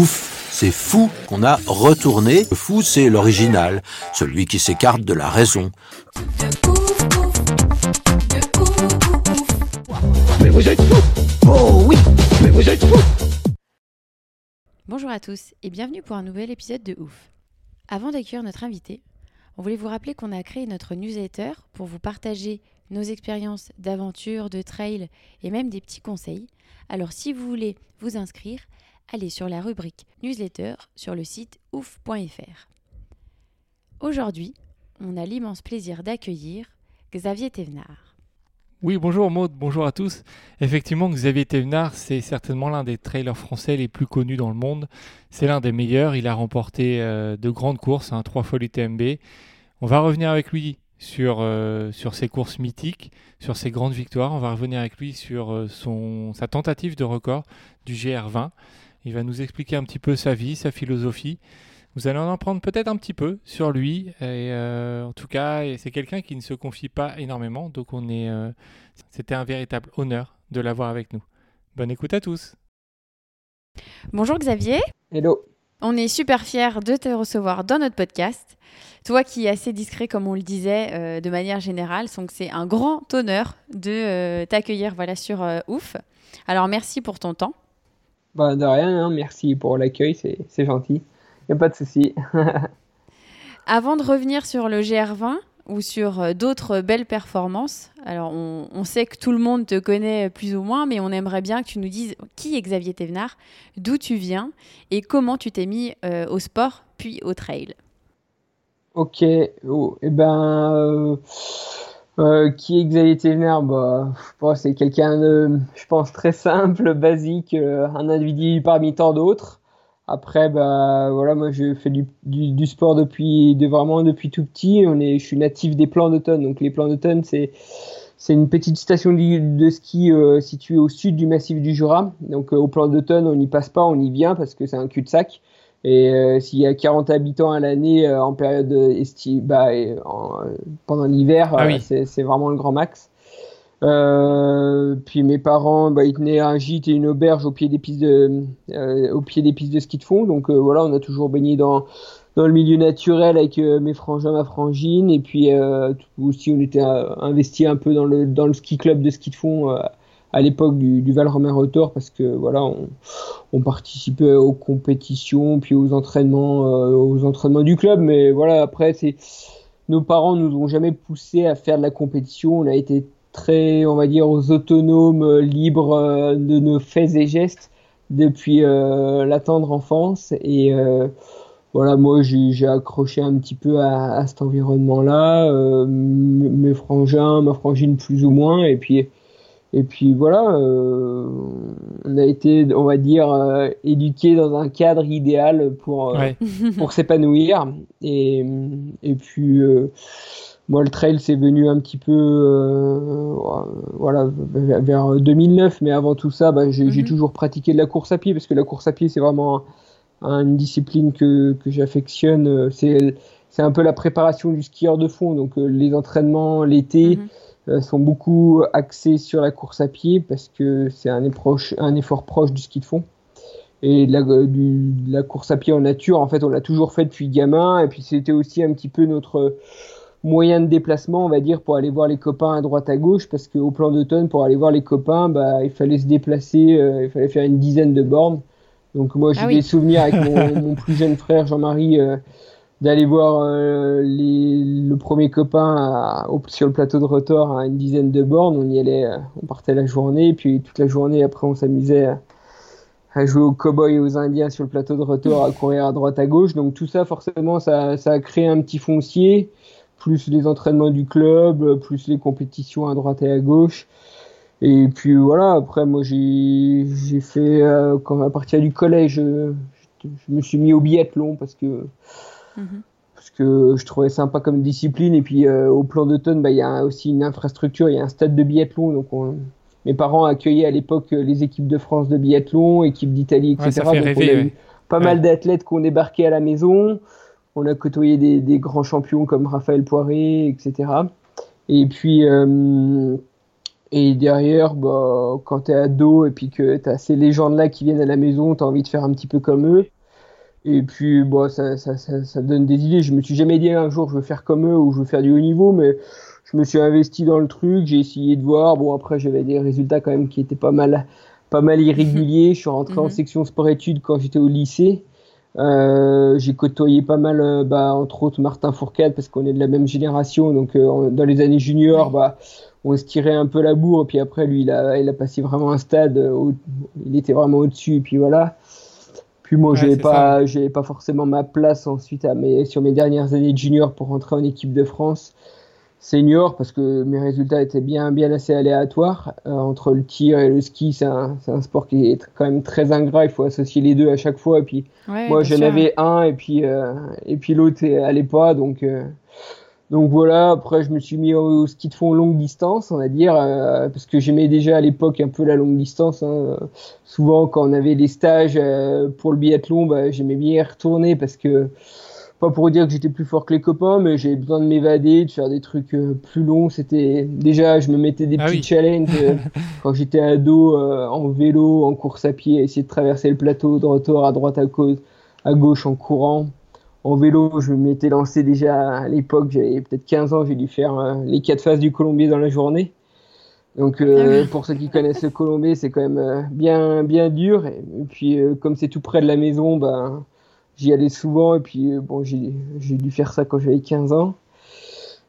Ouf, c'est fou qu'on a retourné. Le fou, c'est l'original, celui qui s'écarte de la raison. Bonjour à tous et bienvenue pour un nouvel épisode de Ouf. Avant d'accueillir notre invité, on voulait vous rappeler qu'on a créé notre newsletter pour vous partager nos expériences d'aventure, de trail et même des petits conseils. Alors si vous voulez vous inscrire, allez sur la rubrique newsletter sur le site ouf.fr. Aujourd'hui, on a l'immense plaisir d'accueillir Xavier Thévenard. Oui, bonjour Maud, bonjour à tous. Effectivement, Xavier Thévenard, c'est certainement l'un des trailers français les plus connus dans le monde. C'est l'un des meilleurs. Il a remporté euh, de grandes courses, hein, trois fois l'UTMB. On va revenir avec lui sur, euh, sur ses courses mythiques, sur ses grandes victoires. On va revenir avec lui sur euh, sa tentative de record du GR20. Il va nous expliquer un petit peu sa vie, sa philosophie. Vous allez en apprendre peut-être un petit peu sur lui. Et, euh, en tout cas, c'est quelqu'un qui ne se confie pas énormément. Donc on est, euh, c'était un véritable honneur de l'avoir avec nous. Bonne écoute à tous. Bonjour Xavier, Hello. on est super fiers de te recevoir dans notre podcast. Toi qui es assez discret comme on le disait euh, de manière générale, donc c'est un grand honneur de euh, t'accueillir voilà, sur euh, Ouf. Alors merci pour ton temps. Bah, de rien, hein, merci pour l'accueil, c'est c'est gentil. Y a pas de souci. Avant de revenir sur le GR20 ou sur euh, d'autres belles performances, alors on, on sait que tout le monde te connaît plus ou moins, mais on aimerait bien que tu nous dises qui est Xavier Thévenard, d'où tu viens et comment tu t'es mis euh, au sport puis au trail. Ok. Oh, eh ben, euh, euh, qui est Xavier Thévenard bah, bon, c'est quelqu'un de, je pense, très simple, basique, euh, un individu parmi tant d'autres. Après, bah, voilà, moi, je fais du, du, du sport depuis, de vraiment depuis tout petit. On est, je suis natif des Plans d'Automne. Donc, les Plans d'Automne, c'est, c'est une petite station de, de ski euh, située au sud du massif du Jura. Donc, euh, au Plan d'Automne, on n'y passe pas, on y vient parce que c'est un cul-de-sac. Et euh, s'il y a 40 habitants à l'année euh, en période estive, bah, et en- euh, pendant l'hiver, Ah euh, oui. c'est, vraiment le grand max. Euh, puis mes parents, bah, ils tenaient un gîte et une auberge au pied des pistes de, euh, au pied des pistes de ski de fond. Donc euh, voilà, on a toujours baigné dans dans le milieu naturel avec mes frangins, ma frangine, et puis euh, tout- aussi on était investi un peu dans le dans le ski club de ski de fond à l'époque du, du Val Romain Rotor parce que voilà, on, participait aux compétitions puis aux entraînements euh, aux entraînements du club. Mais voilà, après c'est nos parents nous ont jamais poussé à faire de la compétition. On a été très, on va dire, aux autonomes, libres euh, de nos faits et gestes depuis euh, la tendre enfance. Et voilà, moi, j'ai accroché un petit peu à, cet environnement-là. mes frangins, ma frangine plus ou moins. Et puis, et puis voilà, euh, on a été, on va dire, euh, éduqués dans un cadre idéal pour, euh, Ouais. pour s'épanouir. Et, et puis, euh, moi, le trail, c'est venu un petit peu euh, voilà, vers- vers 2009. Mais avant tout ça, bah, j'ai j'ai Mhm. toujours pratiqué de la course à pied parce que la course à pied, c'est vraiment un- une discipline que, que j'affectionne. C'est c'est un peu la préparation du skieur de fond. Donc, euh, les entraînements l'été Mhm. Sont beaucoup axés sur la course à pied parce que c'est un, un effort proche du ski de fond. Et de la, du- de la course à pied en nature, en fait, on l'a toujours fait depuis gamin. Et puis, c'était aussi un petit peu notre moyen de déplacement, on va dire, pour aller voir les copains à droite à gauche. Parce qu'au plan d'automne, pour aller voir les copains, bah, il fallait se déplacer, euh, il fallait faire une dizaine de bornes. Donc, moi, j'ai Ah oui. des souvenirs avec mon, mon plus jeune frère Jean-Marie. euh, d'aller voir euh, le premier copain sur le plateau de Rotor à une dizaine de bornes. On y allait, euh, on partait la journée, puis toute la journée après on s'amusait à, à jouer aux cow-boys et aux indiens sur le plateau de Rotor, à courir à droite à gauche. Donc tout ça forcément ça, ça a créé un petit foncier, plus les entraînements du club, plus les compétitions à droite et à gauche. Et puis voilà, après moi j'ai fait, quand à partir du collège, je, me suis mis au biathlon parce que, mhm. parce que je trouvais sympa comme discipline. Et puis au plan d'automne, bah, il y a aussi une infrastructure, il y a un stade de biathlon. Donc mes parents accueillaient à l'époque les équipes de France de biathlon, équipes d'Italie, etc. donc on a eu pas mal d'athlètes qui ont débarqué à la maison. On a côtoyé des, grands champions comme Raphaël Poiré, etc. Et puis, euh, et derrière, bah, quand tu es ado et puis que tu as ces légendes-là qui viennent à la maison, tu as envie de faire un petit peu comme eux. Et puis, bah, ça, ça, ça, ça, donne des idées. Je me suis jamais dit un jour je veux faire comme eux ou je veux faire du haut niveau, mais je me suis investi dans le truc, j'ai essayé de voir. Bon, après, j'avais des résultats quand même qui étaient pas mal, pas mal irréguliers. Je suis rentré en mhm. section sport-études quand j'étais au lycée. Euh, j'ai côtoyé pas mal, euh, bah, entre autres Martin Fourcade, parce qu'on est de la même génération. Donc, euh, dans les années juniors, bah, on se tirait un peu la bourre. Et puis après, lui, il a, il a passé vraiment un stade où il était vraiment au-dessus. Et puis voilà. Puis moi, je j'avais pas, j'avais pas forcément ma place ensuite à mes, sur mes dernières années de junior pour rentrer en équipe de France senior parce que mes résultats étaient bien, bien assez aléatoires. Euh, entre le tir et le ski, c'est un, un, sport qui est quand même très ingrat. Il faut associer les deux à chaque fois. Et puis, moi, j'en avais un et puis, euh, et puis l'autre allait pas. Donc, euh, donc voilà. Après, je me suis mis au, ski de fond longue distance, on va dire, parce que j'aimais déjà à l'époque un peu la longue distance. Hein. Souvent, quand on avait des stages pour le biathlon, bah, j'aimais bien y retourner parce que pas pour dire que j'étais plus fort que les copains, mais j'avais besoin de m'évader, de faire des trucs euh, plus longs. C'était déjà, je me mettais des ah petits challenges euh, quand j'étais ado euh, en vélo, en course à pied, essayer de traverser le plateau de retour à droite, à gauche, à gauche en courant. En vélo, je m'étais lancé déjà à l'époque, j'avais peut-être 15 ans, j'ai dû faire les quatre phases du Colombier dans la journée. Donc ah pour ceux qui connaissent le Colombier, c'est quand même bien bien dur. Et, puis comme c'est tout près de la maison, ben j'y allais souvent et puis euh, bon j'ai dû faire ça quand j'avais 15 ans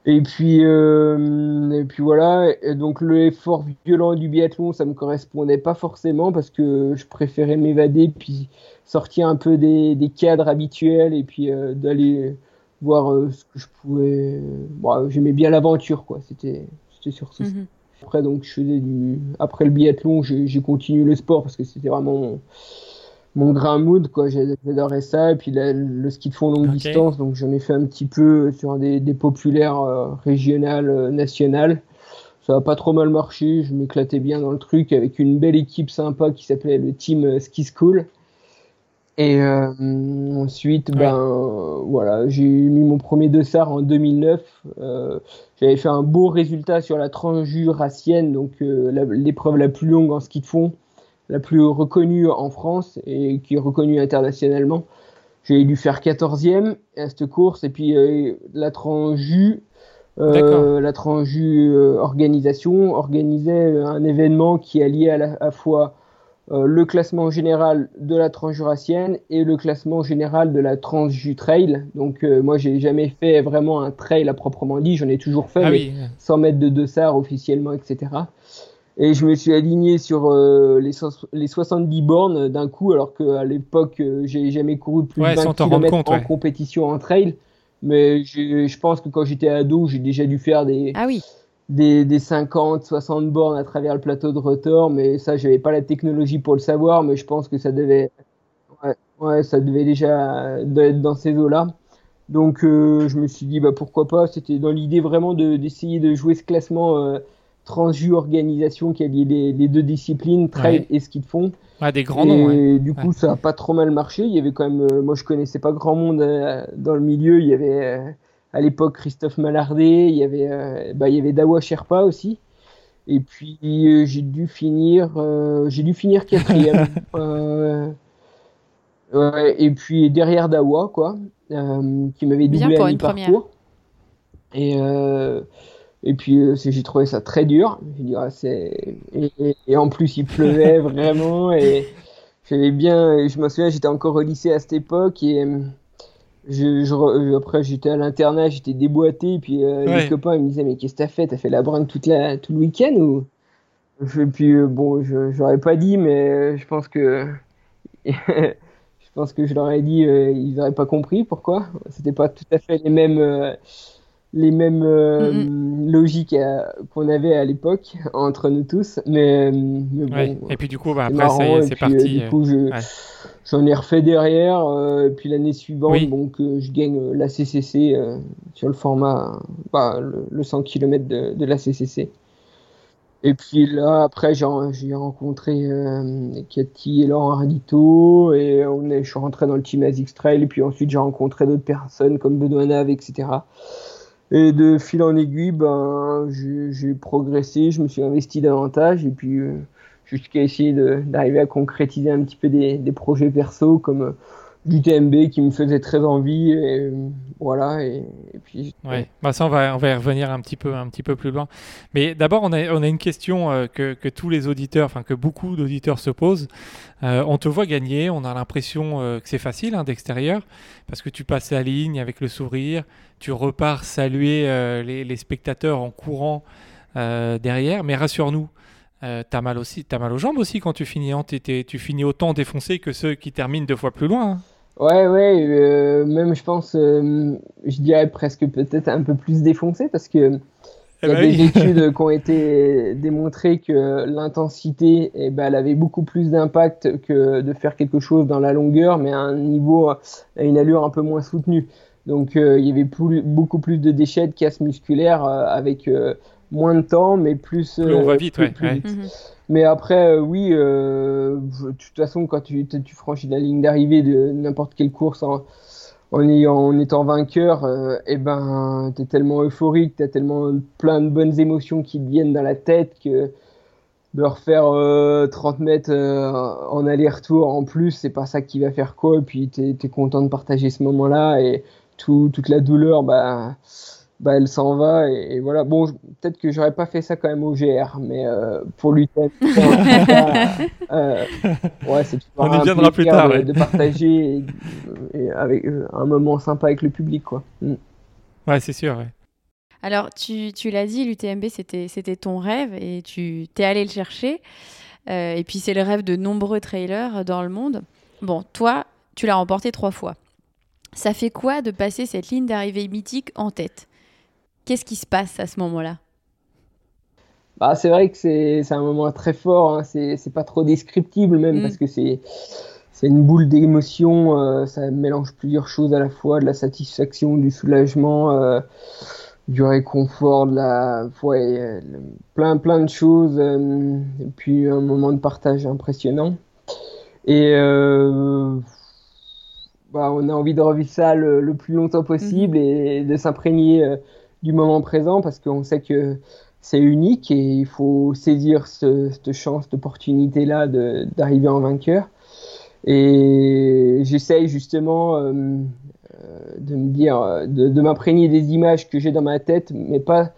et puis euh, et puis voilà. Et donc l'effort violent du biathlon ça me correspondait pas forcément parce que je préférais m'évader puis sortir un peu des, des cadres habituels et puis euh, d'aller voir ce que je pouvais bon, j'aimais bien l'aventure quoi. C'était c'était surtout mm après donc je faisais du après le biathlon j'ai continué le sport parce que c'était vraiment mon grain mood quoi. J'adorais ça. Et puis le ski de fond longue distance. Donc j'en ai fait un petit peu sur des, des populaires euh, régionales euh, nationales. Ça a pas trop mal marché. Je m'éclatais bien dans le truc avec une belle équipe sympa qui s'appelait le team euh, ski school. Et ensuite ben voilà. J'ai mis mon premier dossard en 2009 j'avais fait un beau résultat sur la transjurassienne donc l'épreuve la plus longue en ski de fond la plus reconnue en France et qui est reconnue internationalement. J'ai dû faire 14e à cette course et puis euh, la Transju, euh, la euh, organisation organisait un événement qui alliait à la fois le classement général de la transjurassienne et le classement général de la transju trail. Donc moi j'ai jamais fait vraiment un trail à proprement dit, j'en ai toujours fait, ah mais 100 mètres de dossard officiellement, etc. Et je me suis aligné sur euh, les, les 70 bornes d'un coup, alors qu'à l'époque, euh, j'ai jamais couru plus de 20 km en compétition en trail. Mais je pense que quand j'étais ado, j'ai déjà dû faire des, ah oui. des, des, 50, 60 bornes à travers le plateau de Rotor. Mais ça, j'avais pas la technologie pour le savoir, mais je pense que ça devait, ouais, ouais ça devait déjà être dans ces eaux-là. Donc, euh, je me suis dit, bah, pourquoi pas. C'était dans l'idée vraiment d'essayer de, jouer ce classement Transju Organisation qui a lié les, deux disciplines, trail et ski de fond. des grands noms. Et du coup, ça a pas trop mal marché. Il y avait quand même, euh, moi je connaissais pas grand monde euh, dans le milieu. Il y avait euh, à l'époque Christophe Malardet, il y avait, bah, il y avait Dawa Sherpa aussi. Et puis j'ai dû finir, j'ai dû finir quatrième. et puis derrière Dawa, quoi, qui m'avait doublé à mi-parcours. Et et puis euh, j'ai trouvé ça très dur. Ah, et, et, en plus il pleuvait vraiment et j'avais bien. Je me souviens, j'étais encore au lycée à cette époque et euh, je, après j'étais à l'internat, j'étais déboîté. Et puis euh, les copains ils me disaient mais qu'est-ce que t'as fait? T'as fait la brinque toute la, tout le week-end ou? Et puis bon, je j'aurais pas dit, mais je pense que je pense que je leur ai dit, ils n'auraient pas compris pourquoi. C'était pas tout à fait les mêmes les mêmes euh, logiques qu'on avait à l'époque entre nous tous. Mais, mais bon, Et puis du coup, bah, après, c'est parti. du coup, j'en ai refait derrière. et puis l'année suivante, donc, je gagne la CCC sur le format, bah, le, 100 km de, de la CCC. Et puis là, après, j'ai rencontré euh, Cathy et Laurent Radito, et on est, je suis rentré dans le team ASICS Trail, et puis ensuite j'ai rencontré d'autres personnes comme Benoît Nave, etc. Et de fil en aiguille, ben, j'ai progressé, je me suis investi davantage, et puis euh, jusqu'à essayer d'arriver à concrétiser un petit peu des, des projets perso comme du TMB qui me faisait très envie et voilà et, puis ouais bah ça on va on va y revenir un petit peu un petit peu plus loin mais d'abord on a on a une question euh, que, que, tous les auditeurs enfin que beaucoup d'auditeurs se posent euh, on te voit gagner on a l'impression euh, que c'est facile hein, d'extérieur parce que tu passes la ligne avec le sourire tu repars saluer les, les, spectateurs en courant derrière mais rassure-nous euh, t'as mal aussi, as mal aux jambes aussi quand tu finis. Hein. tu finis autant défoncé que ceux qui terminent deux fois plus loin. Hein. Ouais, ouais, euh, même je pense, euh, je dirais presque peut-être un peu plus défoncé parce que eh il y a ben des études qui ont été démontrées que l'intensité, eh ben, elle avait beaucoup plus d'impact que de faire quelque chose dans la longueur, mais à un niveau, à une allure un peu moins soutenue. Donc il y avait beaucoup plus de déchets de casse musculaire avec moins de temps, mais plus. on va vite, ouais. Mhm. Mais après, euh, oui, euh, de toute façon, quand tu, tu franchis la ligne d'arrivée de n'importe quelle course en, en, ayant, en étant vainqueur, euh, eh ben, tu es tellement euphorique, tu as tellement plein de bonnes émotions qui te viennent dans la tête que de refaire 30 mètres en aller-retour en plus, c'est pas ça qui va faire quoi. Et puis, tu es, content de partager ce moment-là et tout, toute la douleur, bah bah, elle s'en va et, voilà. Bon, peut-être que j'aurais pas fait ça quand même au GR, mais euh, pour lui, euh, ouais, c'est On y viendra plus tard, de, partager avec euh, un moment sympa avec le public, quoi. Mm. Ouais, c'est sûr. Ouais. Alors, tu, tu l'as dit, l'UTMB, c'était, c'était ton rêve et tu t'es allé le chercher. Euh, et puis, c'est le rêve de nombreux trailers dans le monde. Bon, toi, tu l'as remporté trois fois. Ça fait quoi de passer cette ligne d'arrivée mythique en tête? Qu'est-ce qui se passe à ce moment-là? Bah, C'est vrai que c'est un moment très fort, hein. c'est pas trop descriptible même mm. parce que c'est une boule d'émotion, euh, ça mélange plusieurs choses à la fois, de la satisfaction, du soulagement, euh, du réconfort, de la, ouais, plein plein de choses, euh, et puis un moment de partage impressionnant. Et bah, on a envie de revivre ça le, plus longtemps possible mm. et de s'imprégner du moment présent parce qu'on sait que c'est unique et il faut saisir cette chance, cette opportunité-là d'arriver en vainqueur. Et j'essaye justement euh, euh, de me dire, de, m'imprégner des images que j'ai dans ma tête, mais pas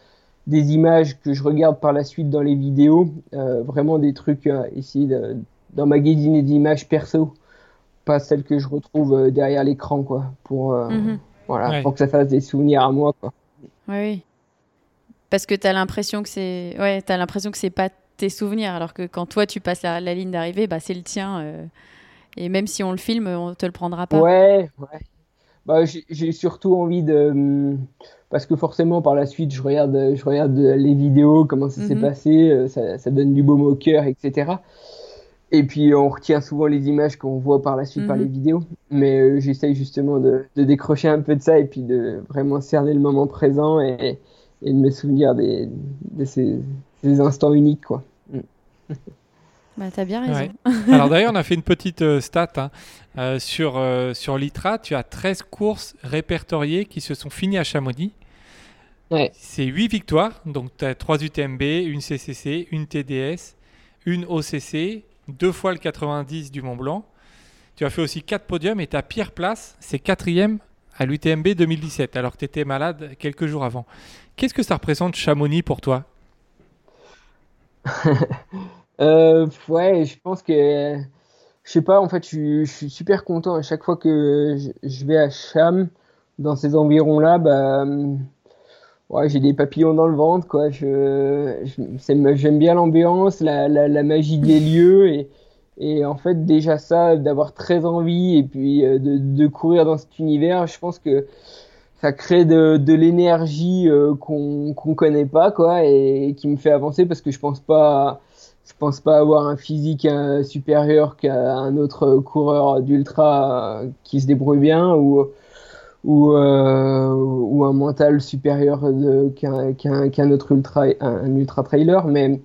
des images que je regarde par la suite dans les vidéos, euh, vraiment des trucs, ici d'emmagasiner des images perso, pas celles que je retrouve derrière l'écran, quoi, pour, mm-hmm. voilà, pour que ça fasse des souvenirs à moi, quoi. Oui. Parce que tu as l'impression que c'est ouais, as l'impression que c'est pas tes souvenirs alors que quand toi tu passes la, ligne d'arrivée, bah c'est le tien euh, et même si on le filme, on te le prendra pas. Ouais, ouais. Bah, j'ai surtout envie de hum, parce que forcément par la suite je regarde je regarde les vidéos comment ça s'est mhm. passé euh, ça, ça, donne du baume au cœur etc et puis on retient souvent les images qu'on voit par la suite par les mhm. vidéos. Mais euh, j'essaye justement de, décrocher un peu de ça et puis de vraiment cerner le moment présent et, de me souvenir des, de ces, instants uniques. Quoi. Mm. Bah, t'as bien raison. Alors d'ailleurs, on a fait une petite euh, stat hein. euh, sur, sur l'ITRA. Tu as 13 courses répertoriées qui se sont finies à Chamonix. Ouais. C'est 8 victoires. Donc tu as 3 UTMB, une CCC, une TDS, une OCC, deux fois le 90 du Mont Blanc. Tu as fait aussi quatre podiums et ta pire place, c'est quatrième à l'UTMB 2017, alors que tu étais malade quelques jours avant. Qu'est-ce que ça représente Chamonix pour toi? Euh, Ouais, je pense que. Je sais pas, en fait, je, suis super content à chaque fois que je, vais à Cham, dans ces environs-là. Bah, ouais, j'ai des papillons dans le ventre, quoi. Je, j'aime bien l'ambiance, la, la, magie des lieux et, et en fait déjà ça, d'avoir très envie et puis euh, de, de courir dans cet univers, je pense que ça crée de, de l'énergie euh, qu'on qu'on connaît pas quoi et, qui me fait avancer parce que je pense pas je pense pas avoir un physique euh, supérieur qu'à un autre coureur d'ultra euh, qui se débrouille bien ou ou, ou un mental supérieur qu'un qu'un qu'un autre ultra un, ultra trailer mais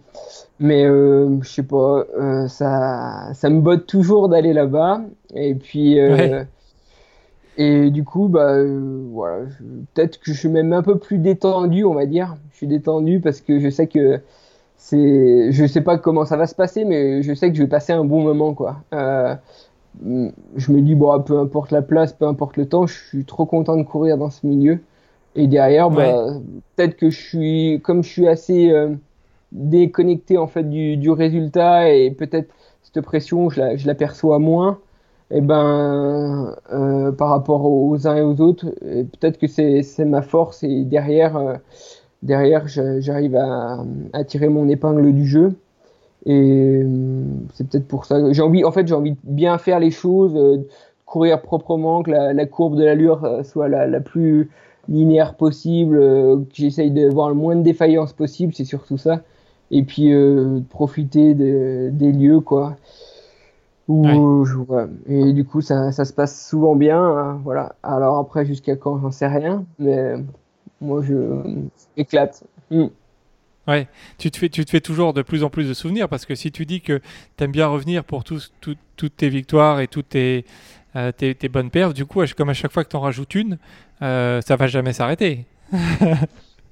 mais je sais pas ça ça me botte toujours d'aller là-bas et puis et du coup, bah, euh, voilà, peut-être que je suis même un peu plus détendu, on va dire. Je suis détendu parce que je sais que c'est, je sais pas comment ça va se passer, mais je sais que je vais passer un bon moment, quoi. Je me dis, bon, peu importe la place, peu importe le temps, je suis trop content de courir dans ce milieu. Et derrière, bah, peut-être que je suis, comme je suis assez euh, déconnecté en fait du, du résultat et peut-être cette pression, je la, je l'aperçois moins et eh ben, euh, par rapport aux uns et aux autres, peut-être que c'est ma force et derrière, euh, derrière j'arrive à, à, tirer mon épingle du jeu. Et euh, c'est peut-être pour ça. J'ai envie, en fait, j'ai envie de bien faire les choses, euh, courir proprement, que la, la courbe de l'allure euh, soit la, la, plus linéaire possible, que j'essaye d'avoir le moins de défaillance possible, c'est surtout ça. Et puis profiter de, des lieux, quoi. Et du coup, ça, ça, se passe souvent bien. Hein, voilà. Alors après, jusqu'à quand, j'en sais rien. Mais moi, je m'éclate. Hmm. Ouais, tu te, fais, tu te fais toujours de plus en plus de souvenirs parce que si tu dis que tu aimes bien revenir pour tous, toutes tes victoires et toutes tes, euh, tes, tes, bonnes perfs, du coup, comme à chaque fois que tu en rajoutes une, euh, ça va jamais s'arrêter.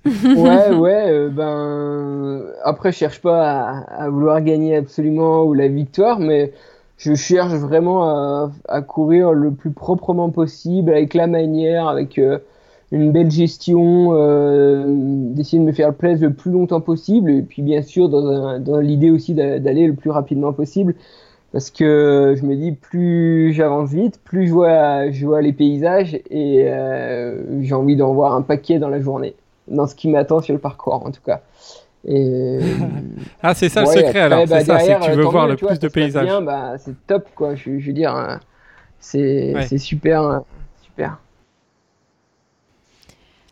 ouais, ouais, euh, ben après, je cherche pas à, vouloir gagner absolument ou la victoire, mais je cherche vraiment à, à, courir le plus proprement possible, avec la manière, avec euh, une belle gestion, euh, d'essayer de me faire plaisir le plus longtemps possible, et puis bien sûr dans, dans l'idée aussi d'aller le plus rapidement possible, parce que je me dis plus j'avance vite, plus je vois, je vois les paysages, et euh, j'ai envie d'en voir un paquet dans la journée, dans ce qui m'attend sur le parcours en tout cas. Et... ah, c'est ça le secret alors. Bah, c'est ça, c'est que tu veux voir le plus de paysages. Bah, c'est top quoi. Je, je veux dire, hein, c'est super, hein, super.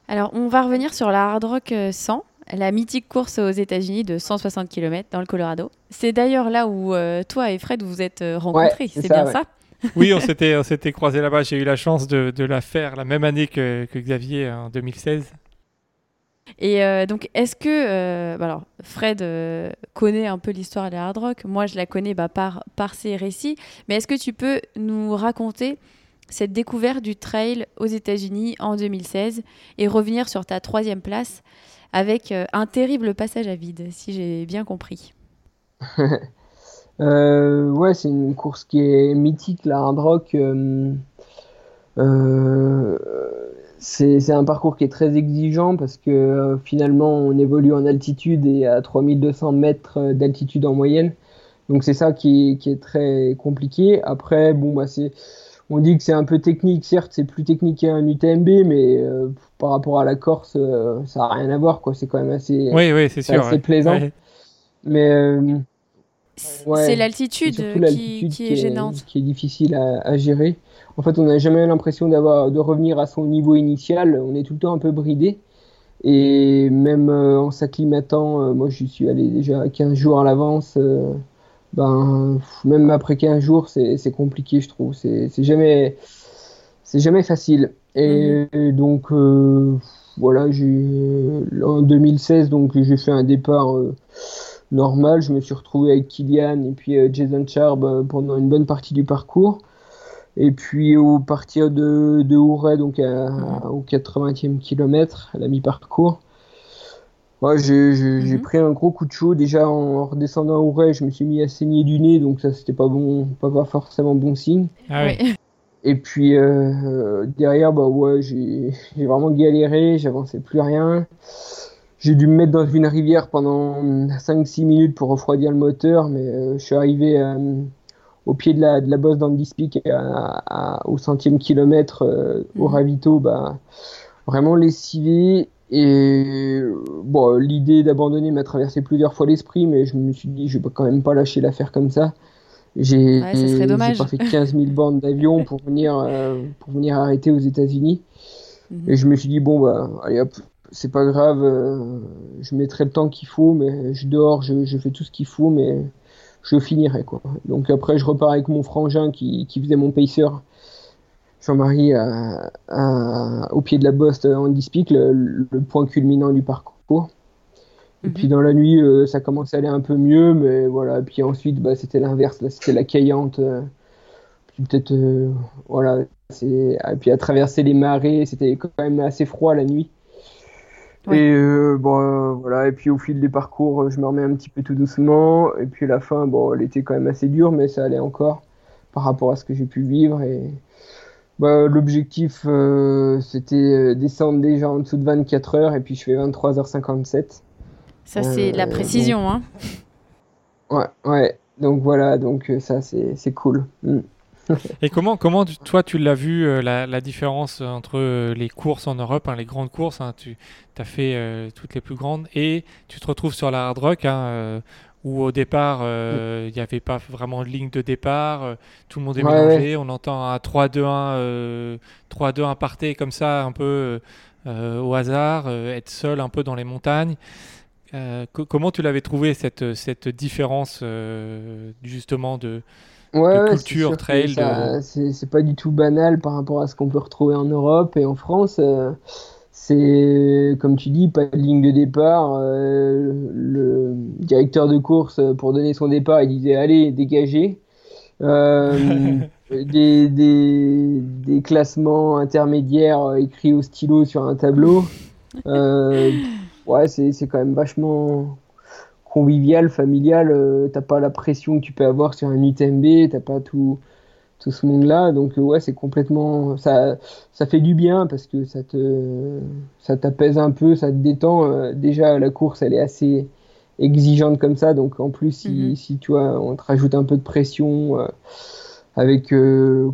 Alors, on va revenir sur la Hard Rock 100, euh, la mythique course aux États-Unis de 160 km dans le Colorado. C'est d'ailleurs là où euh, toi et Fred vous êtes euh, rencontrés, c'est bien ça? Oui, on s'était, on s'était croisés là-bas. J'ai eu la chance de, de, la faire la même année que, que Xavier en 2016. Et euh, donc, est-ce que. Euh, bah alors, Fred euh, connaît un peu l'histoire de hard rock? Moi, je la connais bah, par, par ses récits. Mais est-ce que tu peux nous raconter cette découverte du trail aux États-Unis en 2016 et revenir sur ta troisième place avec un terrible passage à vide, si j'ai bien compris Ouais, c'est une course qui est mythique, la hard rock. Euh, c'est un parcours qui est très exigeant parce que euh, finalement on évolue en altitude et à 3200 mètres euh, d'altitude en moyenne. Donc c'est ça qui est, qui est, très compliqué. Après, bon, bah, c'est, on dit que c'est un peu technique, certes, c'est plus technique qu'un UTMB, mais euh, par rapport à la Corse, ça n'a rien à voir, quoi. C'est quand même assez, oui, oui, c'est sûr, assez plaisant. Mais c'est l'altitude qui, qui, est gênante, qui est difficile à, à gérer. En fait, on n'a jamais l'impression d'avoir de revenir à son niveau initial. On est tout le temps un peu bridé. Et même euh, en s'acclimatant, euh, moi je suis allé déjà 15 jours à l'avance. Euh, ben, même après 15 jours, c'est compliqué, je trouve. C'est jamais, c'est jamais facile. Et, mhm. donc, voilà, en 2016, donc j'ai fait un départ normal. Je me suis retrouvé avec Kylian et puis Jason Charb pendant une bonne partie du parcours. Et puis au partir de, de Ouray, donc au 80e kilomètre, à la mi-parcours, ouais, j'ai mhm. pris un gros coup de chaud. Déjà en redescendant à Ouray, je me suis mis à saigner du nez, donc ça c'était pas bon, pas, forcément bon signe. Ah oui. Et puis euh, derrière, bah ouais, j'ai vraiment galéré, j'avançais plus rien. J'ai dû me mettre dans une rivière pendant 5-6 minutes pour refroidir le moteur, mais euh, je suis arrivé à au pied de la, de la bosse d'Andy Speak au centième kilomètre euh, au mhm. ravito, bah, vraiment lessivé. Et bon, l'idée d'abandonner m'a traversé plusieurs fois l'esprit, mais je me suis dit, je vais quand même pas lâcher l'affaire comme ça. J'ai ouais, pas fait 15 000 bornes d'avion pour venir, euh, pour venir arrêter aux États-Unis. Mhm. Et je me suis dit, bon, bah, allez hop, c'est pas grave, euh, je mettrai le temps qu'il faut, mais je dors, je, je fais tout ce qu'il faut, mais je finirai, quoi. Donc après, je repars avec mon frangin qui, qui faisait mon pacer. Jean-Marie au pied de la bosse en Dispic, le, le, point culminant du parcours. Et puis mhm. dans la nuit, euh, ça commençait à aller un peu mieux, mais voilà. Et puis ensuite, bah, c'était l'inverse, là, c'était la caillante. Euh, peut-être, voilà, et puis à traverser les marées, c'était quand même assez froid la nuit. Et euh, bon, euh, voilà. Et puis au fil des parcours, je me remets un petit peu tout doucement. Et puis la fin, bon, elle était quand même assez dure, mais ça allait encore par rapport à ce que j'ai pu vivre. Et bah, l'objectif, euh, c'était descendre déjà en dessous de 24 heures. Et puis je fais 23h57. Ça, c'est la précision, hein. Ouais, ouais. Donc voilà, donc ça, c'est cool. Mm. Et comment, comment toi, tu l'as vu, euh, la, différence entre euh, les courses en Europe, hein, les grandes courses, hein, tu as fait euh, toutes les plus grandes, et tu te retrouves sur la hard rock, hein, où au départ, il n'y avait pas vraiment de ligne de départ, tout le monde est mélangé, on entend un 3-2-1 3-2-1 parté comme ça, un peu au hasard, être seul un peu dans les montagnes. comment tu l'avais trouvé cette, cette différence justement de, ouais, culture trail. C'est pas du tout banal par rapport à ce qu'on peut retrouver en Europe et en France. Euh, c'est, comme tu dis, pas de ligne de départ. Euh, le directeur de course, pour donner son départ, il disait Allez, dégagez. Euh, des, des, des, classements intermédiaires écrits au stylo sur un tableau. ouais, c'est quand même vachement convivial, familial, euh, t'as pas la pression que tu peux avoir sur un UTMB, t'as pas tout, tout ce monde-là. Donc euh, ouais, c'est complètement, ça, ça fait du bien parce que ça te, ça t'apaise un peu, ça te détend. Euh, déjà la course, elle est assez exigeante comme ça, donc en plus si, mhm. si tu vois, on te rajoute un peu de pression. avec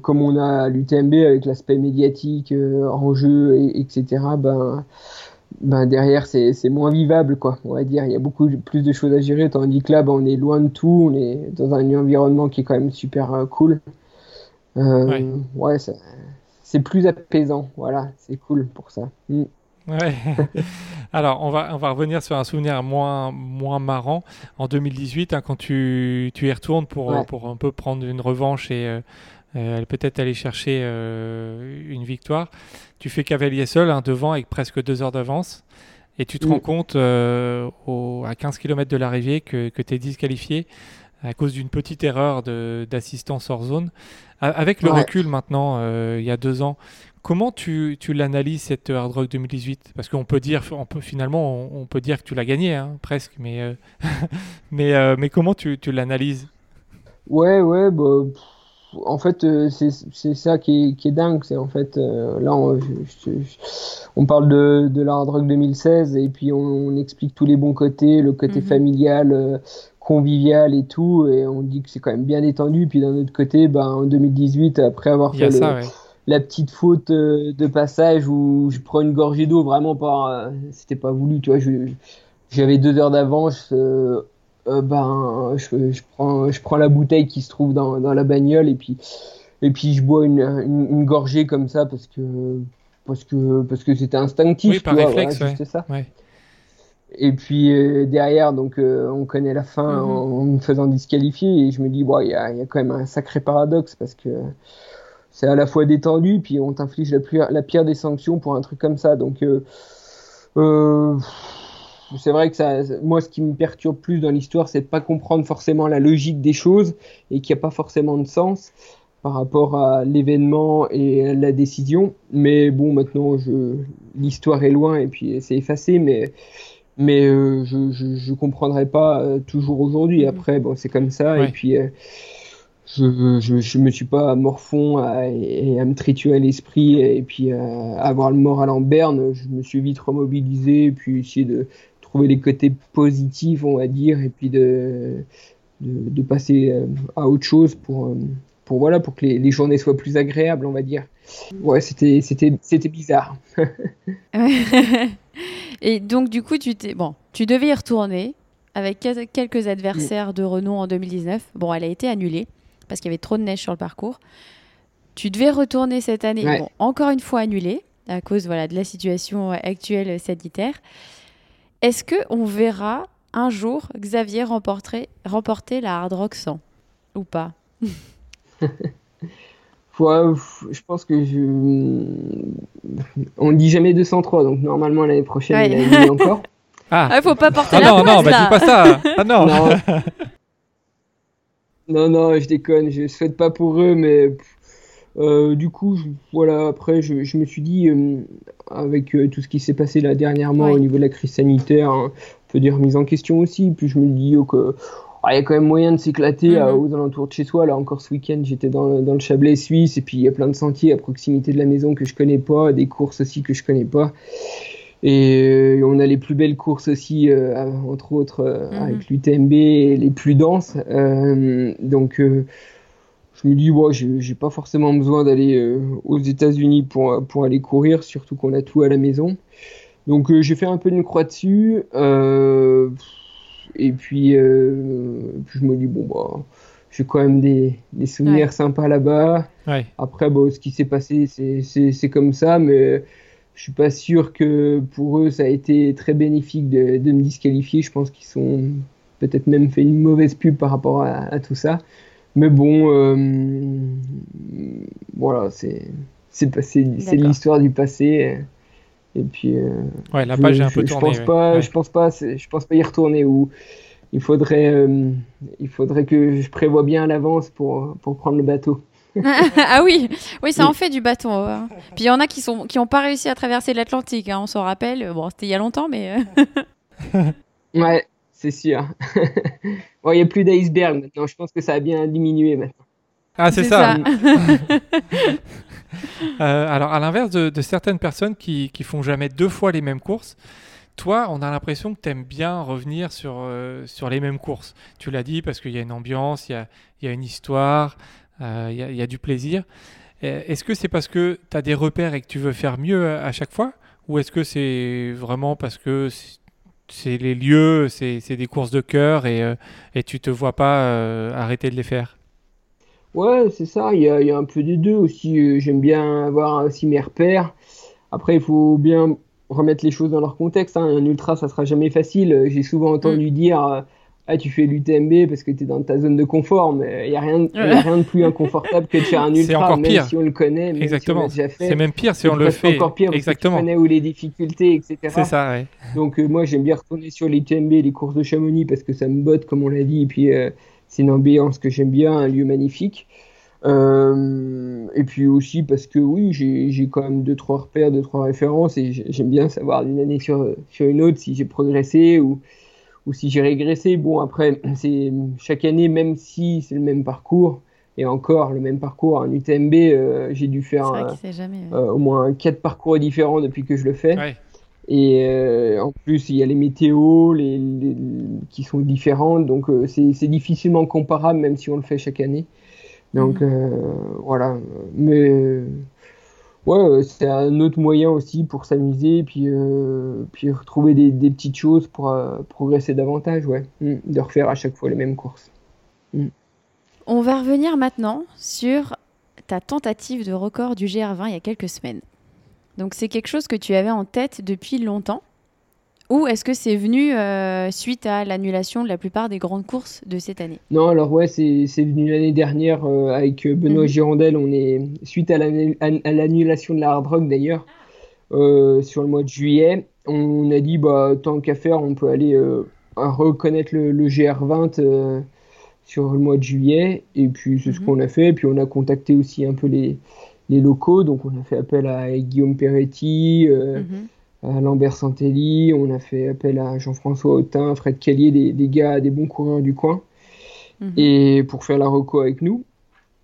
comme on a l'UTMB avec l'aspect médiatique en jeu et, etc ben ben derrière c'est moins vivable quoi on va dire il y a beaucoup plus de choses à gérer tandis que là ben, on est loin de tout on est dans un environnement qui est quand même super euh, cool euh, ouais, c'est plus apaisant voilà c'est cool pour ça mm. ouais alors on va on va revenir sur un souvenir moins moins marrant en 2018 hein, quand tu, tu y retournes pour pour un peu prendre une revanche et euh, euh, peut-être aller chercher euh, une victoire. Tu fais cavalier seul, hein, devant, avec presque deux heures d'avance. Et tu te rends compte euh, à 15 km de l'arrivée que, que tu es disqualifié à cause d'une petite erreur d'assistance hors zone. Avec le recul maintenant, il y a deux ans, comment tu, tu l'analyses cette Hard Rock 2018 Parce qu'on peut dire, on peut, finalement, on, peut dire que tu l'as gagné, hein, presque, mais, mais, mais comment tu, tu l'analyses? Ouais, ouais, bah, en fait, euh, c'est ça qui est, dingue. C'est en fait, euh, là, on, parle de, de la Rock 2016 et puis on, explique tous les bons côtés, le côté mhm. familial, euh, convivial et tout, et on dit que c'est quand même bien détendu. Puis d'un autre côté, ben, en 2018, après avoir fait la petite faute de passage où je prends une gorgée d'eau, vraiment pas, c'était pas voulu, tu vois, j'avais deux heures d'avance euh, ben, je, je, prends, je prends la bouteille qui se trouve dans, dans la bagnole et puis, et puis je bois une, une, gorgée comme ça parce que parce que parce que c'était instinctif. Oui, par réflexe, ça. Et puis euh, derrière, donc euh, on connaît la fin mhm. en, me faisant disqualifier et je me dis bon, il y a, y a, quand même un sacré paradoxe parce que c'est à la fois détendu puis on t'inflige la, la, pire des sanctions pour un truc comme ça. Donc euh, c'est vrai que ça, moi, ce qui me perturbe plus dans l'histoire, c'est de pas comprendre forcément la logique des choses et qu'il n'y a pas forcément de sens par rapport à l'événement et la décision. Mais bon, maintenant, je, l'histoire est loin et puis c'est effacé, mais mais euh, je, je, je comprendrai pas euh, toujours aujourd'hui. Après, bon, c'est comme ça et puis. Euh, je, je, je, me suis pas morfond à, et à me triturer l'esprit et puis à avoir le moral en berne. Je me suis vite remobilisé et puis essayer de, trouver les côtés positifs, on va dire, et puis de, de, passer euh, à autre chose pour, euh, pour, voilà, pour que les, les, journées soient plus agréables, on va dire. Ouais, c'était, c'était, c'était bizarre. et donc, du coup, tu, t'es, bon, tu devais y retourner avec quelques adversaires de renom en 2019. Bon, elle a été annulée parce qu'il y avait trop de neige sur le parcours. Tu devais retourner cette année, bon, encore une fois annulée à cause voilà, de la situation actuelle sanitaire. Est-ce qu'on verra un jour Xavier remporter, remporter la Hard Rock 100 ou pas? je pense que je. On ne dit jamais 203, donc normalement l'année prochaine, il y a encore. Ah. ah, faut pas porter ah la non, non, bah dis pas ça. Ah non. non. non, je déconne, je souhaite pas pour eux, mais euh, du coup, voilà, après, je, je, me suis dit, euh, avec euh, tout ce qui s'est passé là dernièrement au niveau de la crise sanitaire, hein, un peu des remises en question aussi, puis je me dis oh, que ah, il y a quand même moyen de s'éclater mhm. aux alentours de chez soi. Là encore ce week-end, j'étais dans, dans, le Chablais suisse et puis il y a plein de sentiers à proximité de la maison que je connais pas, des courses aussi que je connais pas. Et euh, on a les plus belles courses aussi, euh, entre autres euh, mhm. avec l'UTMB, les plus denses. donc je me dis, ouais, j'ai pas forcément besoin d'aller aux États-Unis pour, pour aller courir, surtout qu'on a tout à la maison. Donc j'ai fait un peu une croix dessus. Et puis, je me dis, bon, bah, j'ai quand même des, des souvenirs sympas là-bas. Après, bon, ce qui s'est passé, c'est comme ça, mais je suis pas sûr que pour eux ça a été très bénéfique de, me disqualifier. Je pense qu'ils sont peut-être même fait une mauvaise pub par rapport à, tout ça. Mais bon, euh, voilà, c'est c'est passé, c'est l'histoire du passé. Et puis, euh, ouais, la page est un peu tournée. Je pense pas, je pense pas, je pense pas y retourner. Ou il faudrait, euh, il faudrait que je prévoie bien à l'avance pour pour prendre le bateau. ah oui, oui, ça en fait du bateau. Hein. Puis il y en a qui sont qui ont pas réussi à traverser l'Atlantique. Hein, on s'en rappelle. Bon, c'était il y a longtemps, mais. Euh. ouais, c'est sûr. bon, il y a plus d'iceberg maintenant. Je pense que ça a bien diminué maintenant. Ah, c'est ça. Euh, alors, à l'inverse de, certaines personnes qui, font jamais deux fois les mêmes courses, toi, on a l'impression que tu aimes bien revenir sur, euh, sur les mêmes courses. Tu l'as dit parce qu'il y a une ambiance, il y a, il une histoire, il euh, y, a du plaisir. Est-ce que c'est parce que tu as des repères et que tu veux faire mieux à, chaque fois? Ou est-ce que c'est vraiment parce que c'est les lieux, c'est des courses de cœur et, euh, et tu te vois pas arrêter de les faire? Ouais, c'est ça, il y, a, un peu des deux aussi. J'aime bien avoir aussi mes repères. Après, il faut bien remettre les choses dans leur contexte. Hein. Un ultra, ça sera jamais facile. J'ai souvent entendu mm. dire ah, tu fais l'UTMB parce que tu es dans ta zone de confort, mais il n'y a, rien, a rien de plus inconfortable que de faire un ultra, c'est encore même si on le connaît, même Exactement. si on déjà fait. C'est même pire si on le fait. encore pire Exactement. parce que tu connais où les difficultés, etc. C'est ça, ouais. Donc euh, moi, j'aime bien retourner sur l'UTMB, les courses de Chamonix, parce que ça me botte, comme on l'a dit, et puis euh, c'est une ambiance que j'aime bien, un lieu magnifique. Euh, et puis aussi parce que oui, j'ai quand même deux trois repères, deux trois références et j'aime bien savoir d'une année sur, sur une autre si j'ai progressé ou, ou si j'ai régressé. Bon, après, c'est chaque année, même si c'est le même parcours, et encore le même parcours, un UTMB, euh, j'ai dû faire euh, au moins quatre parcours différents depuis que je le fais. Et euh, en plus, il y a les météos les, qui sont différentes, donc c'est difficilement comparable, même si on le fait chaque année. Donc mhm. voilà. Mais ouais, c'est un autre moyen aussi pour s'amuser et puis, euh, puis retrouver des, des, petites choses pour euh, progresser davantage, ouais. Mm. de refaire à chaque fois les mêmes courses. Mm. On va revenir maintenant sur ta tentative de record du GR20 il y a quelques semaines. Donc c'est quelque chose que tu avais en tête depuis longtemps. Ou est-ce que c'est venu euh, suite à l'annulation de la plupart des grandes courses de cette année? Non, alors ouais, c'est venu l'année dernière euh, avec euh, Benoît mhm. Girondel. On est suite à l'annulation de la Hard Rock d'ailleurs sur le mois de juillet. On a dit bah tant qu'à faire, on peut aller reconnaître le, GR20 sur le mois de juillet. Et puis c'est ce mhm. qu'on a fait. Et puis on a contacté aussi un peu les, les locaux. Donc on a fait appel à Guillaume Peretti. Mhm à Lambert Santelli, on a fait appel à Jean-François Autin, Fred Callier, des, des, gars, des bons coureurs du coin, mhm. et pour faire la reco avec nous.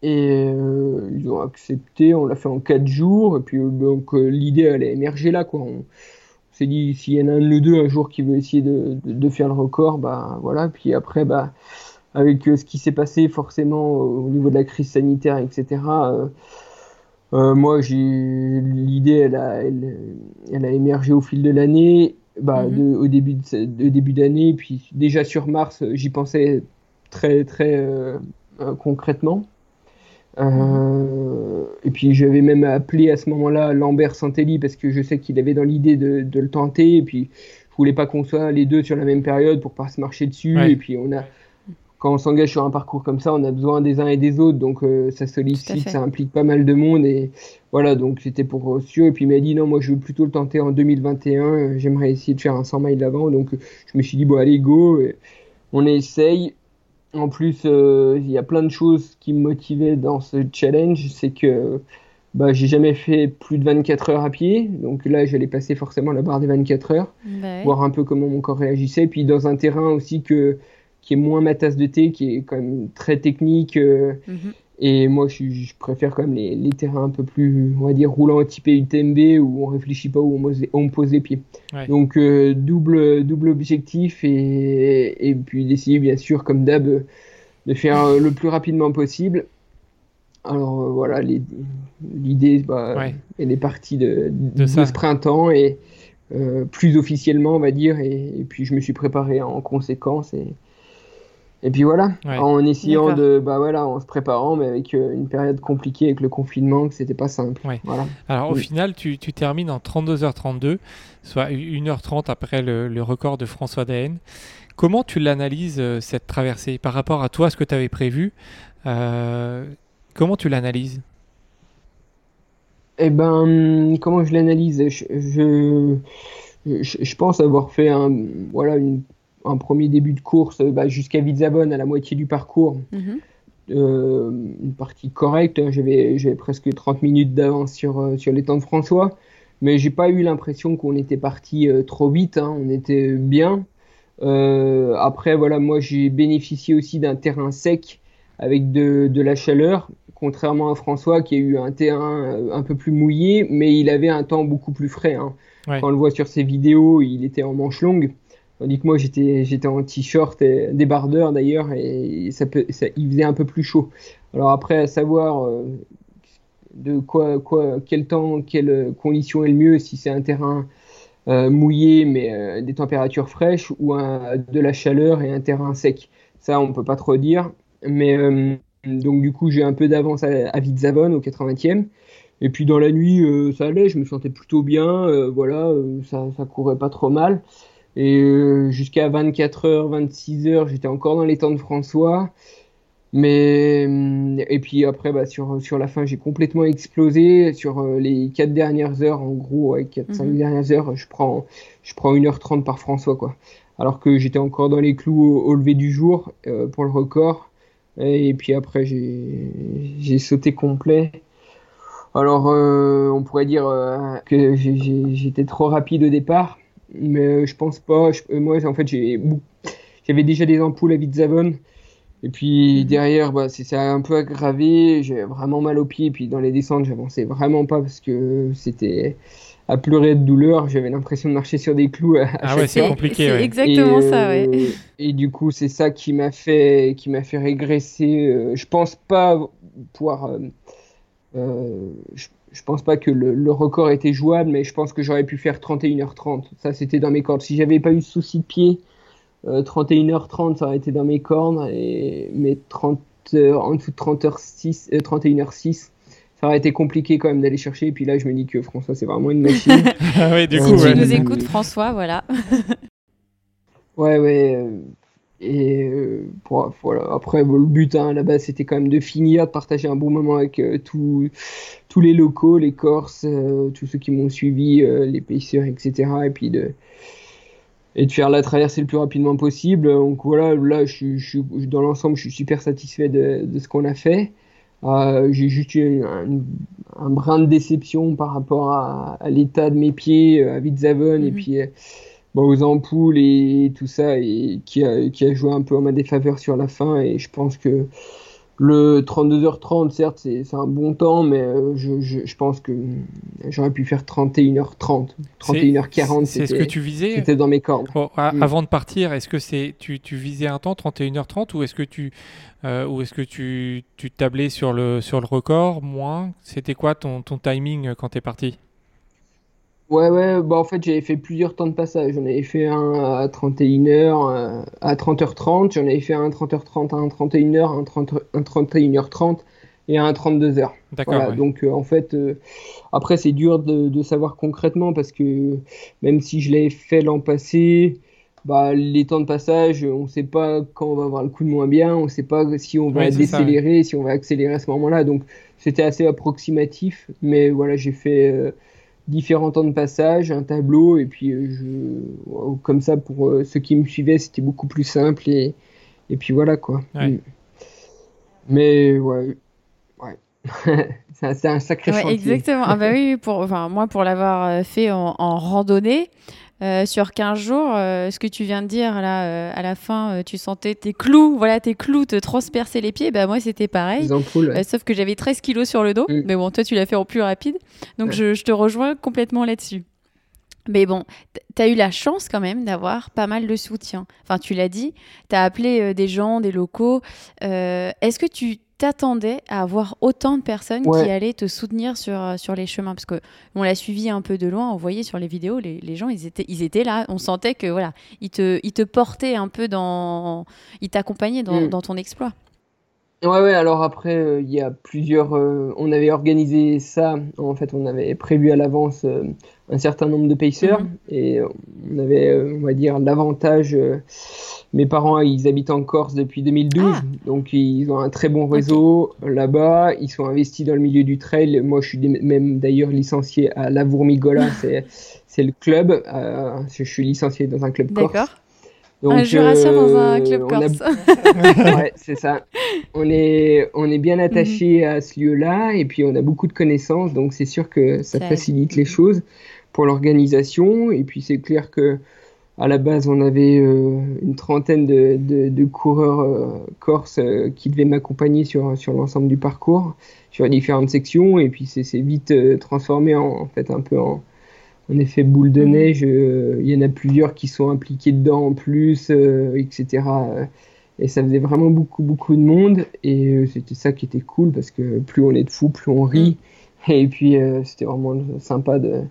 Et euh, ils ont accepté, on l'a fait en 4 jours, et puis euh, donc euh, l'idée elle a émergé là quoi. On, s'est dit s'il y en a un de nous deux un jour qui veut essayer de, de, faire le record, bah voilà. Puis après bah avec ce qui s'est passé forcément au niveau de la crise sanitaire, etc. Euh, moi, j'ai l'idée, elle a, elle, a émergé au fil de l'année, bah, mhm. au début de, début d'année, puis déjà sur Mars, j'y pensais très très euh, euh, concrètement. Et puis j'avais même appelé à ce moment-là Lambert Santelli parce que je sais qu'il avait dans l'idée de, de, le tenter. Et puis je voulais pas qu'on soit les deux sur la même période pour pas se marcher dessus. Et puis on a, quand on s'engage sur un parcours comme ça, on a besoin des uns et des autres. Donc euh, ça sollicite, ça implique pas mal de monde. Et voilà, donc c'était pour Sio. Et puis il m'a dit non, moi je veux plutôt le tenter en 2021. J'aimerais essayer de faire un 100 miles d'avant. Donc je me suis dit bon allez go. on essaye. En plus, euh, il y a plein de choses qui me motivaient dans ce challenge. C'est que bah, j'ai jamais fait plus de 24 heures à pied. Donc là, j'allais passer forcément la barre des 24 heures, bah voir un peu comment mon corps réagissait. Puis dans un terrain aussi que, qui est moins ma tasse de thé, qui est quand même très technique. Euh, mhm. Et moi, je, préfère quand même les, les, terrains un peu plus, on va dire, roulants, typés UTMB, où on réfléchit pas, où on, on pose les pieds. Donc, euh, double, double objectif, et, et puis d'essayer, bien sûr, comme d'hab, de faire le plus rapidement possible. Alors euh, voilà, l'idée, bah, elle est partie de, ce printemps et euh, plus officiellement, on va dire, et, puis je me suis préparé en conséquence. Et, et puis voilà, en essayant de, bah voilà, en se préparant, mais avec euh, une période compliquée avec le confinement, que c'était pas simple. Voilà. Alors au final, tu, termines en 32h32, soit 1h30 après le, record de François Daen. Comment tu l'analyses cette traversée par rapport à toi, ce que tu avais prévu Comment tu l'analyses? Eh ben, comment je l'analyse? Je, je, pense avoir fait un, voilà, un premier début de course bah, jusqu'à Vizabonne, à la moitié du parcours. Mhm. Euh, une partie correcte, hein. j'avais, presque 30 minutes d'avance sur, euh, sur les temps de François, mais j'ai pas eu l'impression qu'on était parti euh, trop vite, hein. on était bien. après, voilà, moi j'ai bénéficié aussi d'un terrain sec avec de, de, la chaleur contrairement à François qui a eu un terrain euh, un peu plus mouillé, mais il avait un temps beaucoup plus frais. Hein. Quand on le voit sur ses vidéos, il était en manche longue. Tandis que moi, j'étais, j'étais en t-shirt et débardeur d'ailleurs, et ça, peut, ça il faisait un peu plus chaud. Alors après, à savoir euh, de quoi, quoi, quel temps, quelle condition est le mieux, si c'est un terrain euh, mouillé mais des températures fraîches ou de la chaleur et un terrain sec. Ça, on peut pas trop dire. Mais donc du coup, j'ai un peu d'avance à, à au 80e. Et puis dans la nuit, euh, ça allait, je me sentais plutôt bien, euh, voilà, euh, ça, ça courait pas trop mal. Et jusqu'à 24h, 26h, j'étais encore dans les temps de François. Mais et puis après, bah, sur, sur la fin, j'ai complètement explosé. Sur les 4 dernières heures, en gros, avec 4-5 mhm. dernières heures, je prends, je prends 1h30 par François, quoi. Alors que j'étais encore dans les clous au lever du jour pour le record. Et puis après, j'ai sauté complet. Alors, euh, on pourrait dire euh, que j'étais trop rapide au départ, mais euh, je pense pas. moi, en fait, j'avais déjà des ampoules à Vitzavon. Et puis mhm. derrière, bah, c'est un peu aggravé. J'ai vraiment mal aux pieds. Et puis dans les descentes, j'avançais vraiment pas parce que c'était à pleurer de douleur. J'avais l'impression de marcher sur des clous. ah ouais, c'est compliqué. C'est exactement ça, ouais. Euh, et du coup, c'est ça qui m'a fait, qui m'a fait régresser. Euh, je pense pas pouvoir. Euh, je, pense pas que le, record était jouable, mais je pense que j'aurais pu faire 31h30. Ça, c'était dans mes cordes. Si j'avais pas eu ce souci de pied, 31h30, ça aurait été dans mes cordes. Et, mais 30 en dessous de 30h6, 31h6 ça aurait été compliqué quand même d'aller chercher. Et puis là, je me dis que François, c'est vraiment une machine. Ah du coup, si tu nous écoutes, François, voilà. ouais, ouais. Euh, et euh, voilà. après, le but hein, là-bas, c'était quand même de finir, de partager un bon moment avec euh, tous les locaux, les Corses, tous ceux qui m'ont suivi, les pêcheurs, etc. Et puis de, et de faire la traversée le plus rapidement possible. Donc voilà, là, je, je, dans l'ensemble, je suis super satisfait de, de ce qu'on a fait. Euh, j'ai juste eu un, brin de déception par rapport à, l'état de mes pieds euh, à Vitzavon et mhm. puis euh, aux ampoules et tout ça et qui a, qui a joué un peu en ma défaveur sur la fin et je pense que le 32h30 certes c'est un bon temps mais je, je, pense que j'aurais pu faire 31h30 31h40 c'est ce que tu visais c'était dans mes cordes. Mm. avant de partir est-ce que c'est tu, tu visais un temps 31h30 ou est-ce que tu euh, ou est-ce que tu, tu, tablais sur le, sur le record, moins? C'était quoi ton, ton timing quand tu es parti? Ouais, ouais, bah en fait j'avais fait plusieurs temps de passage. J'en avais fait un à 31h, à 30h30, j'en avais fait un à 30h30, un à 31h, un, 30, 31h30. et un 32 heures. D'accord. Donc en fait, après c'est dur de, de, savoir concrètement parce que même si je l'avais fait l'an passé, bah, les temps de passage, on ne sait pas quand on va avoir le coup de moins bien, on ne sait pas si on va décélérer, si on va accélérer à ce moment-là. Donc c'était assez approximatif, mais voilà, j'ai fait euh, différents temps de passage, un tableau, et puis euh, je, comme ça pour euh, ceux qui me suivaient, c'était beaucoup plus simple et, et puis voilà quoi. Mm. Mais ouais, ouais. c'est un, sacré ouais, Exactement. ah bah oui, pour, enfin, moi pour l'avoir fait en, en randonnée. Euh, sur 15 jours, euh, ce que tu viens de dire là, euh, à la fin, tu sentais tes clous, voilà, tes clous te transpercer les pieds. Bah, moi, c'était pareil. sauf que j'avais 13 kilos sur le dos. Mm. Mais bon, toi, tu l'as fait en plus rapide. Donc, je, te rejoins complètement là-dessus. Mais bon, tu as eu la chance quand même d'avoir pas mal de soutien. Enfin, tu l'as dit, tu as appelé des gens, des locaux. Est-ce que tu t'attendais à avoir autant de personnes qui allaient te soutenir sur, euh, sur les chemins? Parce qu'on l'a suivi un peu de loin, on voyait sur les vidéos, les, les, gens, ils étaient, ils étaient là. On sentait que voilà, ils te, ils te portaient un peu dans. Ils t'accompagnaient dans, mm. dans, ton exploit. Ouais, ouais, alors après, euh, il y a plusieurs. Euh, on avait organisé ça, en fait, on avait prévu à l'avance un certain nombre de pacers mm-hmm. et on avait, on va dire, l'avantage mes parents, ils habitent en Corse depuis 2012, ah. donc ils ont un très bon réseau là-bas. Ils sont investis dans le milieu du trail. Moi, je suis même d'ailleurs licencié à Lavourmigola, c'est le club. Euh, je suis licencié dans un club corse. Un jurassien dans un euh, club corse. ouais, c'est ça. On est, on est bien attaché mhm. à ce lieu-là et puis on a beaucoup de connaissances, donc c'est sûr que ça facilite les choses pour l'organisation. Et puis c'est clair que à la base, on avait euh, une trentaine de, de, coureurs euh, corses euh, qui devaient m'accompagner sur, sur l'ensemble du parcours, sur les différentes sections, et puis c'est vite transformé en, fait un peu en, en effet boule de mmh. neige. Il y en a plusieurs qui sont impliqués dedans en plus, etc. Et ça faisait vraiment beaucoup, beaucoup de monde, et c'était ça qui était cool, parce que plus on est de fous, plus on rit. Mmh. Et puis c'était vraiment sympa de,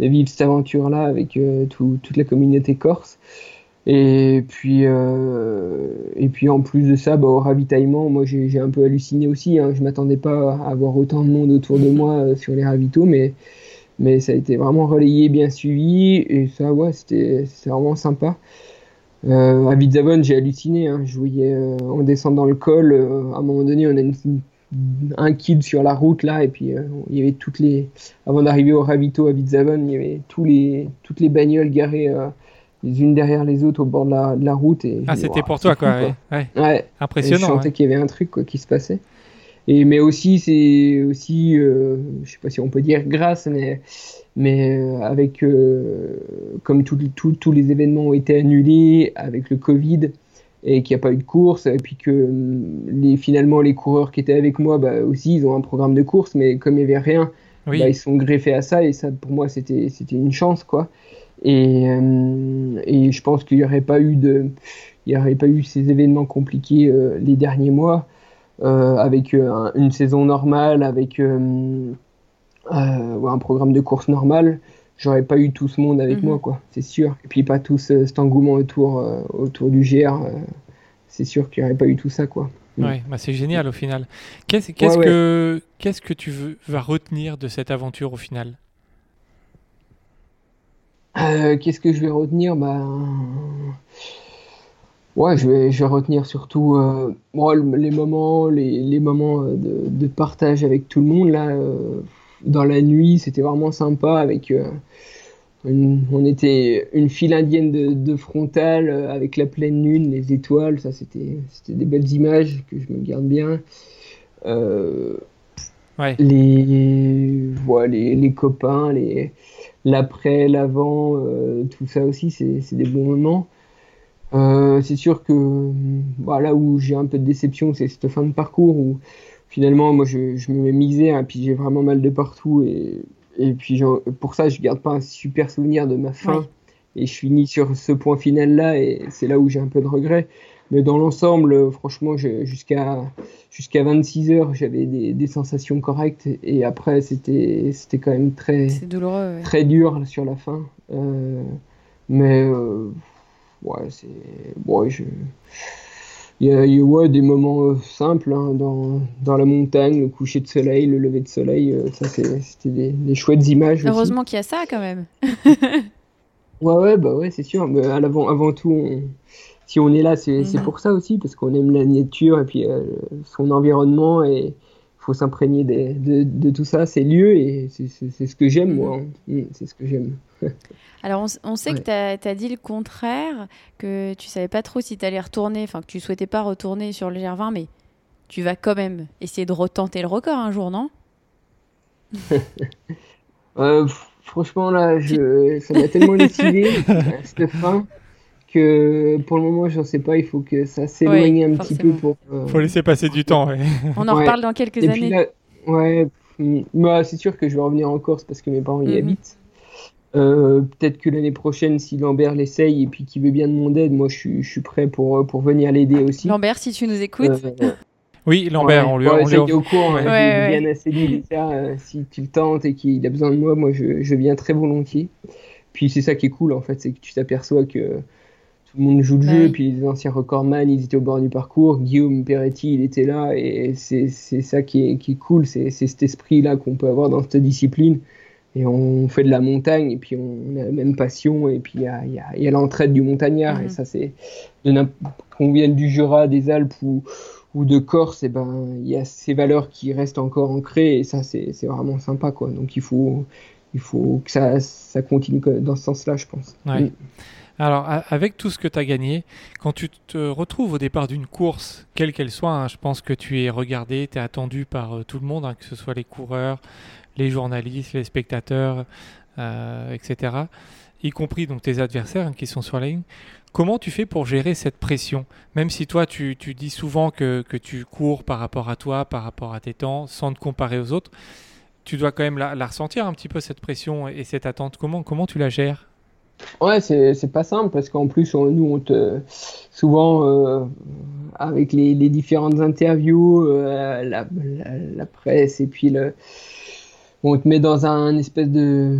de vivre cette aventure-là avec euh, toute la communauté corse. Et puis, euh, et puis en plus de ça, bah, au ravitaillement, moi j'ai un peu halluciné aussi. Hein. Je m'attendais pas à avoir autant de monde autour de moi euh, sur les ravitaux, mais, mais ça a été vraiment relayé, bien suivi. Et ça, ouais, c'était vraiment sympa. à Vizavon, j'ai halluciné. Hein. Je voyais en descendant le col, à un moment donné, on a une, un kid sur la route là et puis euh, il y avait toutes les avant d'arriver au ravito à Vizavon il y avait tous les toutes les bagnoles garées euh, les unes derrière les autres au bord de la, de la route et ah c'était pour toi quoi, Ouais. ouais. impressionnant je sentais qu'il y avait un truc quoi, qui se passait et mais aussi c'est aussi euh, je sais pas si on peut dire grâce mais mais avec comme tous les événements ont été annulés avec le Covid et qu'il n'y a pas eu de course, et puis que hum, les, finalement les coureurs qui étaient avec moi bah, aussi, ils ont un programme de course, mais comme il n'y avait rien, bah, ils sont greffés à ça, et ça pour moi c'était une chance quoi. Et, hum, et je pense qu'il n'y aurait pas eu de, il y aurait pas eu ces événements compliqués euh, les derniers mois, euh, avec euh, une saison normale, avec hum, un programme de course normal j'aurais pas eu tout ce monde avec moi, mhm. quoi, c'est sûr. Et puis pas tout cet engouement autour, euh, autour du GR, euh, c'est sûr qu'il n'y aurait pas eu tout ça, quoi. Ouais, bah c'est génial au final. Qu'est-ce que qu'est-ce que tu veux, vas retenir de cette aventure au final? Euh, Qu'est-ce que je vais retenir? Bah... Ouais, je vais, je vais retenir surtout les moments, les, les moments de, de, partage avec tout le monde là dans la nuit, c'était vraiment sympa avec euh, on était une file indienne de, de, frontale euh, avec la pleine lune, les étoiles, ça c'était c'était des belles images que je me garde bien. Euh, les, les, les copains, les l'après, l'avant, tout ça aussi c'est des bons moments. C'est sûr que voilà où j'ai un peu de déception, c'est cette fin de parcours où finalement, moi, je, je me mets misé, hein, puis j'ai vraiment mal de partout. Et, et puis, pour ça, je garde pas un super souvenir de ma fin. Et je finis sur ce point final-là, et c'est là où j'ai un peu de regret. Mais dans l'ensemble, franchement, jusqu'à jusqu'à 26 heures, j'avais des, des, sensations correctes. Et après, c'était c'était quand même très douloureux, très dur sur la fin. Euh, mais euh, ouais, c'est bon, je il y a, ouais, des moments simples hein, dans, dans, la montagne, le coucher de soleil, le lever de soleil. ça, c'était des, des, chouettes images. Heureusement qu'il y a ça quand même. ouais, ouais, bah ouais, c'est sûr. Mais à l'avant, avant tout, si on est là, c'est mhm. pour ça aussi, parce qu'on aime la nature et puis son environnement et faut s'imprégner de, de, tout ça, ces lieux, et c'est ce que j'aime, moi. Hein. Mm, c'est ce que j'aime. Alors, on, sait que tu as, dit le contraire, que tu savais pas trop si tu allais retourner, enfin, que tu souhaitais pas retourner sur le Gervin, mais tu vas quand même essayer de retenter le record un jour, non? Euh, Franchement, là, je, ça m'a tellement décidé, cette fin, que pour le moment, j'en sais pas. Il faut que ça s'éloigne un petit peu pour. Euh... Faut laisser passer du temps. On en reparle dans quelques années. ouais, bah, c'est sûr que je vais revenir en Corse parce que mes parents y mhm. habitent. Euh, peut-être que l'année prochaine, si Lambert l'essaye et puis qu'il veut bien de mon aide, moi je suis, je suis prêt pour, pour venir l'aider aussi. Lambert, si tu nous écoutes. Euh, oui, Lambert, on lui a ouais, au courant. Hein, bien assez dit ça. Euh, si tu le tentes et qu'il a besoin de moi, moi je, je viens très volontiers. Puis c'est ça qui est cool en fait, c'est que tu t'aperçois que tout le monde joue le jeu, puis les anciens recordman, ils étaient au bord du parcours, Guillaume Peretti, il était là, et c'est ça qui est, qui est cool, c'est cet esprit-là qu'on peut avoir dans cette discipline. Et on fait de la montagne, et puis on a la même passion, et puis il y a, y a l'entraide du montagnard, et mhm. ça c'est, qu'on vienne du Jura, des Alpes ou, ou de Corse, et ben il y a ces valeurs qui restent encore ancrées, et ça c'est vraiment sympa, quoi. Donc il faut, il faut que ça, ça continue dans ce sens-là, je pense. Ouais. Mm. Alors, avec tout ce que tu as gagné, quand tu te retrouves au départ d'une course, quelle qu'elle soit, hein, je pense que tu es regardé, tu es attendu par euh, tout le monde, hein, que ce soit les coureurs, les journalistes, les spectateurs, euh, etc., y compris donc tes adversaires hein, qui sont sur la ligne. Comment tu fais pour gérer cette pression? Même si toi, tu, dis souvent que, tu cours par rapport à toi, par rapport à tes temps, sans te comparer aux autres, tu dois quand même la, ressentir un petit peu, cette pression et cette attente. Comment tu la gères? Ouais, c'est pas simple parce qu'en plus, nous, on te. Souvent, euh, avec les, les, différentes interviews, euh, la, la, presse, et puis le, on te met dans un espèce de.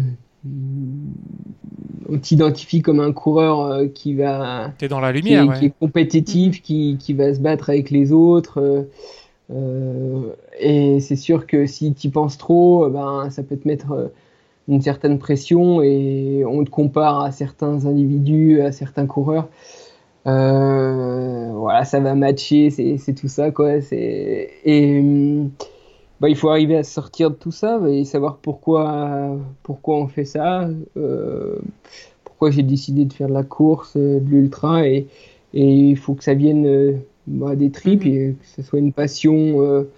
On t'identifie comme un coureur euh, qui va. T'es dans la lumière, qui, qui est compétitif, qui, qui, va se battre avec les autres. et c'est sûr que si tu penses trop, ben, ça peut te mettre une certaine pression et on te compare à certains individus, à certains coureurs. Euh, voilà, ça va matcher, c'est tout ça quoi. Et bah, il faut arriver à sortir de tout ça et savoir pourquoi, pourquoi on fait ça, euh, pourquoi j'ai décidé de faire de la course, de l'ultra et, et il faut que ça vienne bah, des tripes mm-hmm. et que ce soit une passion, euh,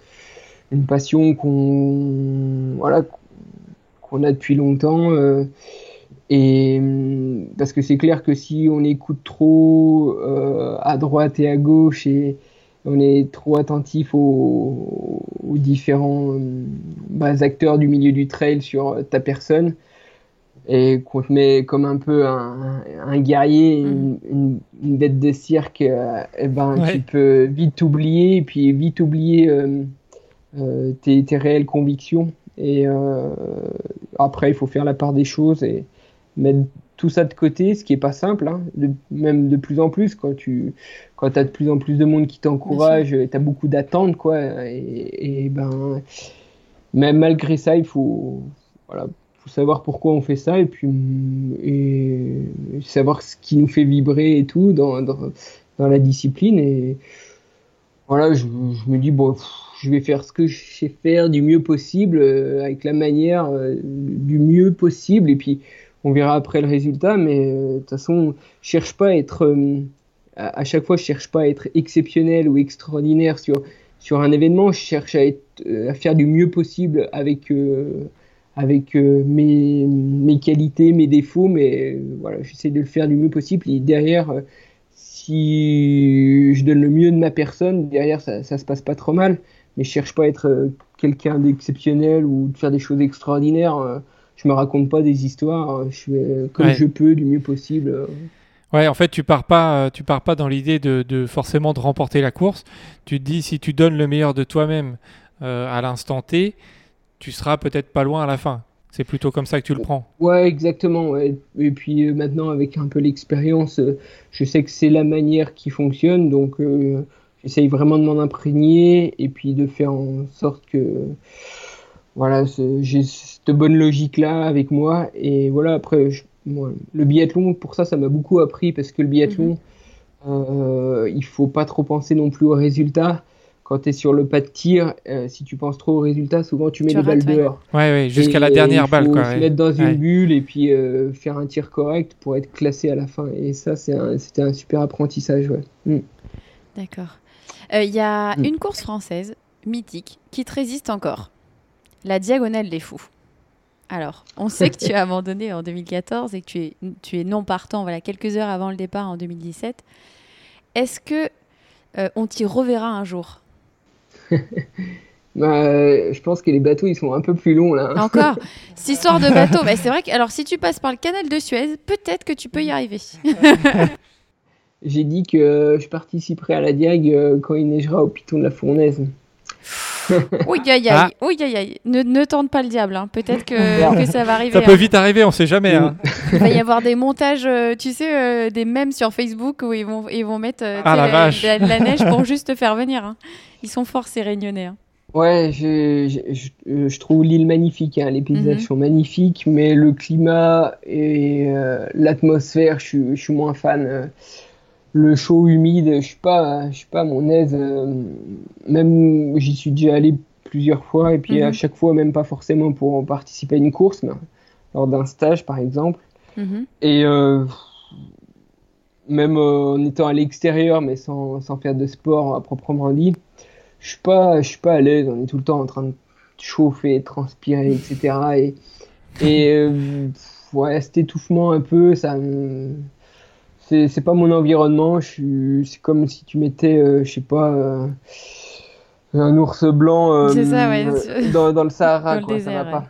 une passion qu'on voilà on a depuis longtemps. Euh, et mm, parce que c'est clair que si on écoute trop euh, à droite et à gauche et on est trop attentif aux, différents mm, bah, acteurs du milieu du trail sur ta personne et qu'on te met comme un peu un, guerrier, mm. une, bête de cirque, euh, eh ben, tu peux vite oublier et puis vite oublier tes, tes, réelles convictions. Et euh, après, il faut faire la part des choses et mettre tout ça de côté, ce qui est pas simple, hein, même de plus en plus, quand tu quand as de plus en plus de monde qui t'encourage, tu as beaucoup d'attentes, quoi. Et, ben, même malgré ça, il faut, voilà, faut savoir pourquoi on fait ça et puis et savoir ce qui nous fait vibrer et tout dans, dans, dans la discipline. Et voilà, je, je me dis, bon je vais faire ce que je sais faire du mieux possible, euh, avec la manière euh, du mieux possible, et puis on verra après le résultat, mais euh, de toute façon, je cherche pas à être, à, chaque fois, je cherche pas à être exceptionnel ou extraordinaire sur, sur un événement, je cherche à, faire du mieux possible avec, avec mes, mes qualités, mes défauts, mais voilà, j'essaie de le faire du mieux possible, et derrière, si je donne le mieux de ma personne, derrière ça, ça se passe pas trop mal mais je cherche pas à être euh, quelqu'un d'exceptionnel ou de faire des choses extraordinaires. Euh. Je me raconte pas des histoires. Euh, je fais comme je peux, du mieux possible. Ouais, en fait, tu pars pas, tu pars pas dans l'idée de, forcément de remporter la course. Tu te dis, si tu donnes le meilleur de toi-même à l'instant T, tu seras peut-être pas loin à la fin. C'est plutôt comme ça que tu le prends. Ouais, exactement. Et puis maintenant, avec un peu l'expérience, je sais que c'est la manière qui fonctionne. Donc, j'essaye vraiment de m'en imprégner et puis de faire en sorte que voilà, j'ai cette bonne logique là avec moi et voilà après le biathlon pour ça ça m'a beaucoup appris parce que le biathlon mhm. euh, il faut pas trop penser non plus aux résultats quand tu es sur le pas de tir, euh, si tu penses trop au résultat, souvent tu mets les balles dehors. Ouais, ouais, jusqu'à la dernière balle. Il faut se mettre dans une bulle et puis euh, faire un tir correct pour être classé à la fin. Et ça, c'était un, super apprentissage. Ouais. Mm. D'accord. Il y a mm. une course française mythique qui te résiste encore la diagonale des fous. Alors, on sait que tu as abandonné en 2014 et que tu es, tu es non partant voilà, quelques heures avant le départ en 2017. Est-ce que euh, on t'y reverra un jour? Bah, Je pense que les bateaux, ils sont un peu plus longs là. Encore? Cette histoire de bateau, bah, c'est vrai que alors, si tu passes par le canal de Suez, peut-être que tu peux y arriver. J'ai dit que je participerai à la diag euh, quand il neigera au Piton de la Fournaise. oui, aïe, aïe, ah. oui, aïe, aïe. Ne, ne tente pas le diable, hein. peut-être que, que, ça va arriver. Ça peut hein. vite arriver, on sait jamais. Hein. Il va y avoir des montages, euh, tu sais, euh, des mèmes sur Facebook où ils vont, ils vont mettre euh, ah, la, la, neige pour juste te faire venir. Ils sont forts, ces réunionnais. Ouais, je, je, je, trouve l'île magnifique, les paysages mhm. sont magnifiques, mais le climat et l'atmosphère, je, suis moins fan le chaud humide, je suis pas, je suis pas à mon aise. Euh, même j'y suis déjà allé plusieurs fois et puis à mhm. chaque fois même pas forcément pour participer à une course, mais lors d'un stage par exemple. Mhm. Et euh, même euh, en étant à l'extérieur, mais sans, sans, faire de sport à proprement dit, je suis pas, je suis pas à l'aise. On est tout le temps en train de chauffer, de transpirer, etc. Et, et ouais, cet étouffement un peu, ça me c'est pas mon environnement. C'est comme si tu mettais, euh, je sais pas, euh, un ours blanc euh, dans, le Sahara. Dans ça va pas.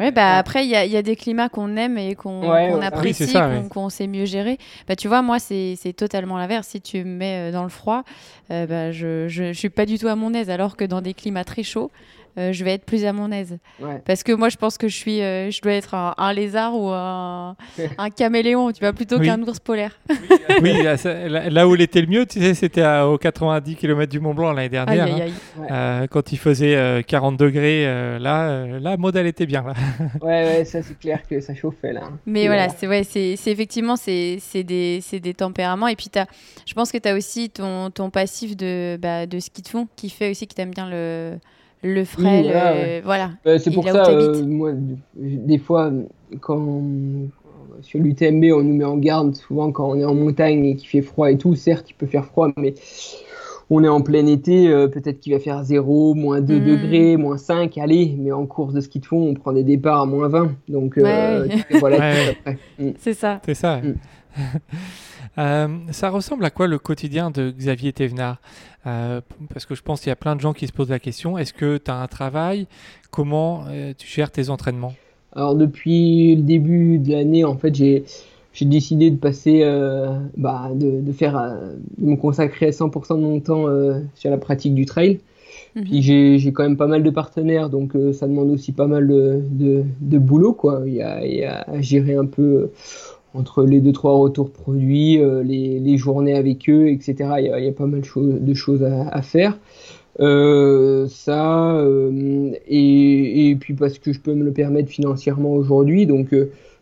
Ouais. bah après, il y, y, a des climats qu'on aime et qu'on apprécie, qu'on sait mieux gérer. Bah, tu vois, moi, c'est totalement l'inverse. Si tu me mets dans le froid, bah, je, je, je, suis pas du tout à mon aise, alors que dans des climats très chauds, euh, je vais être plus à mon aise. Parce que moi, je pense que je suis, euh, je dois être un, lézard ou un, caméléon, tu vois, plutôt qu'un ours polaire. oui, là, où il était le mieux, tu sais, c'était aux 90 km du Mont Blanc l'année dernière. Hein. Euh, quand il faisait 40 degrés, là, là, modèle était bien. Là. ouais, ouais, ça c'est clair que ça chauffait là. Mais voilà, c'est ouais, c'est effectivement c'est des, des tempéraments. Et puis as, je pense que tu as aussi ton, ton passif de, bah, de ski de fond qui fait aussi que tu aimes bien le le frais, voilà. Bah, c'est pour ça, euh, moi, des fois, quand sur l'UTMB, on nous met en garde, souvent quand on est en montagne et qu'il fait froid et tout, certes, il peut faire froid, mais on est en plein été, euh, peut-être qu'il va faire 0, moins 2 hmm. degrés, moins 5, allez, mais en course de ski de fond, on prend des départs à moins 20. Donc euh, voilà, hmm. c'est ça. C'est ça. Hmm. ça ressemble à quoi le quotidien de Xavier Thévenard? Euh, parce que je pense qu'il y a plein de gens qui se posent la question, est-ce que tu as un travail? Comment euh, tu gères tes entraînements? Alors depuis le début de l'année, en fait, j'ai décidé de passer, euh, bah, de, faire, de me consacrer à 100% de mon temps sur la pratique du trail. Mhm. Puis j'ai quand même pas mal de partenaires, donc ça demande aussi pas mal de, de, boulot, quoi. Il y, a, il y a à gérer un peu entre les deux trois retours produits, euh, les, les, journées avec eux, etc. Il y a, il y a pas mal de choses à, à faire. Euh, ça euh, et, et, puis parce que je peux me le permettre financièrement aujourd'hui, donc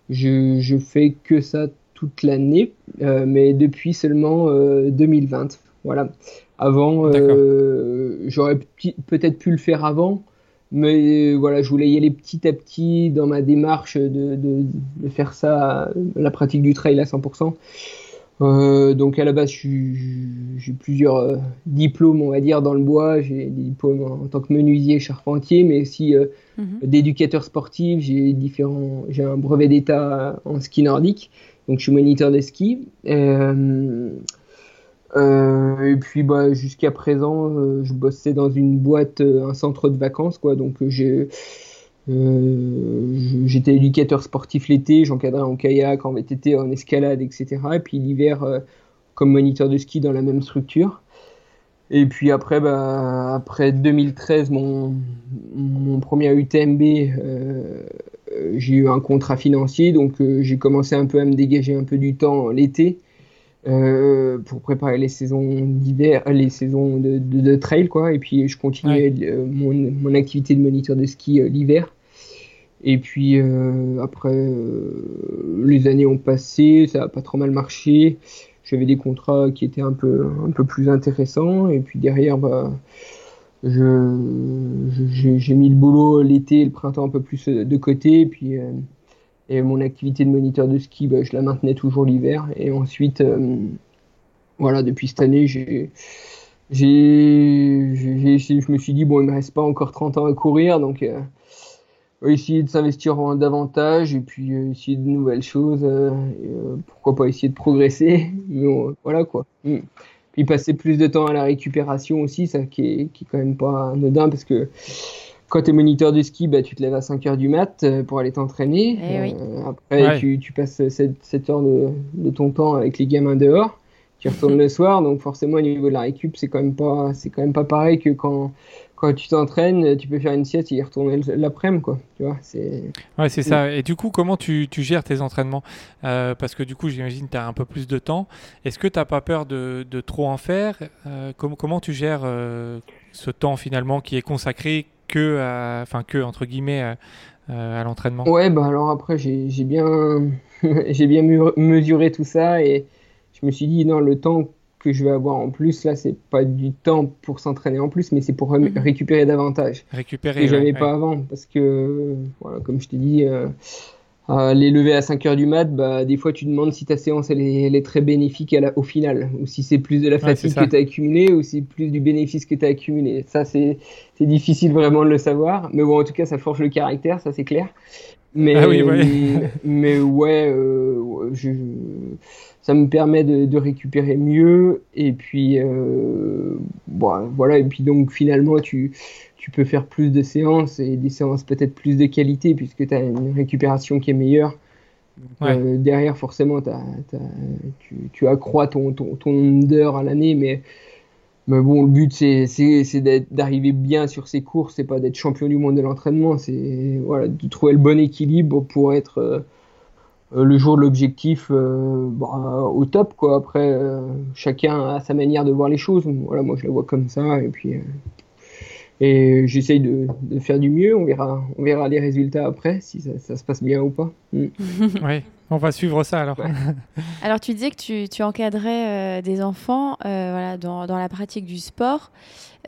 je, je fais que ça toute l'année, mais depuis seulement 2020. Voilà. Avant, j'aurais peut-être pu le faire avant, mais euh, voilà, je voulais y aller petit à petit dans ma démarche de, de, de faire ça, la pratique du trail à 100%. Euh, donc à la base, j'ai plusieurs euh, diplômes, on va dire, dans le bois. J'ai des diplômes en, tant que menuisier, charpentier, mais aussi euh, mhm. d'éducateur sportif. J'ai différents, j'ai un brevet d'état en ski nordique, donc je suis moniteur de ski. Euh, et puis bah, jusqu'à présent, euh, je bossais dans une boîte, euh, un centre de vacances, quoi. Donc j'ai j'étais éducateur sportif l'été, j'encadrais en kayak, en VTT, en escalade, etc. Et puis l'hiver, comme moniteur de ski dans la même structure. Et puis après, bah, après 2013, mon, mon premier UTMB, j'ai eu un contrat financier, donc j'ai commencé un peu à me dégager un peu du temps l'été euh, pour préparer les saisons d'hiver, les saisons de, de, trail, quoi. Et puis je continuais mon, mon, activité de moniteur de ski l'hiver. Et puis après, les années ont passé, ça a pas trop mal marché. J'avais des contrats qui étaient un peu, un peu plus intéressants. Et puis derrière, bah, j'ai mis le boulot l'été et le printemps un peu plus de côté. Et puis et mon activité de moniteur de ski, bah, je la maintenais toujours l'hiver. Et ensuite, euh, voilà, depuis cette année, j'ai, j'ai, je me suis dit, bon, il me reste pas encore 30 ans à courir, donc euh, essayer de s'investir en davantage et puis euh, essayer de nouvelles choses. Euh, pourquoi pas essayer de progresser. Mais voilà quoi. Mm. Puis passer plus de temps à la récupération aussi, ça qui est, qui est quand même pas anodin parce que quand tu es moniteur de ski, bah, tu te lèves à 5 heures du mat euh, pour aller t'entraîner. Eh euh, après, tu, tu, passes 7, heures de, de, ton temps avec les gamins dehors. Tu retournes le soir, donc forcément au niveau de la récup, c'est quand même pas, c'est quand même pas pareil que quand, quand tu t'entraînes, tu peux faire une sieste et y retourner l'après-midi, quoi. Tu vois, c'est. Ouais, c'est ça. Et du coup, comment tu, tu gères tes entraînements? Euh, Parce que du coup, j'imagine que tu as un peu plus de temps. Est-ce que tu n'as pas peur de, de, trop en faire? Comment tu gères ce temps finalement qui est consacré que, enfin que entre guillemets, à, l'entraînement Ouais, bah alors après j'ai bien, j'ai bien mesuré tout ça et je me suis dit non, le temps que je vais avoir en plus là, c'est pas du temps pour s'entraîner en plus, mais c'est pour mhm. récupérer davantage. Récupérer. Que j'avais pas avant parce que voilà, comme je t'ai dit. Euh, les lever à 5 heures du mat, bah, des fois tu demandes si ta séance elle est, très bénéfique à la, au final, ou si c'est plus de la fatigue que tu as accumulé, ou si c'est plus du bénéfice que tu as accumulé. Ça, c'est difficile vraiment de le savoir, mais bon, en tout cas, ça forge le caractère, ça c'est clair. Mais, ah oui, ouais. mais ouais, euh, je, ça me permet de, de, récupérer mieux, et puis, euh, bon, voilà, et puis donc finalement, tu tu peux faire plus de séances et des séances peut-être plus de qualité puisque tu as une récupération qui est meilleure. Euh, derrière, forcément, tu, tu, accrois ton, ton, ton nombre d'heures à l'année, mais, mais bon, le but, c'est d'arriver bien sur ces courses, c'est pas d'être champion du monde de l'entraînement, c'est voilà, de trouver le bon équilibre pour être euh, le jour de l'objectif euh, bah, au top. Quoi. Après, chacun a sa manière de voir les choses. Voilà, moi, je la vois comme ça, et puis et j'essaye de, de, faire du mieux. On verra, on verra les résultats après, si ça, ça se passe bien ou pas. Mm. oui, on va suivre ça alors. alors, tu disais que tu, tu encadrais euh, des enfants euh, voilà, dans, dans, la pratique du sport.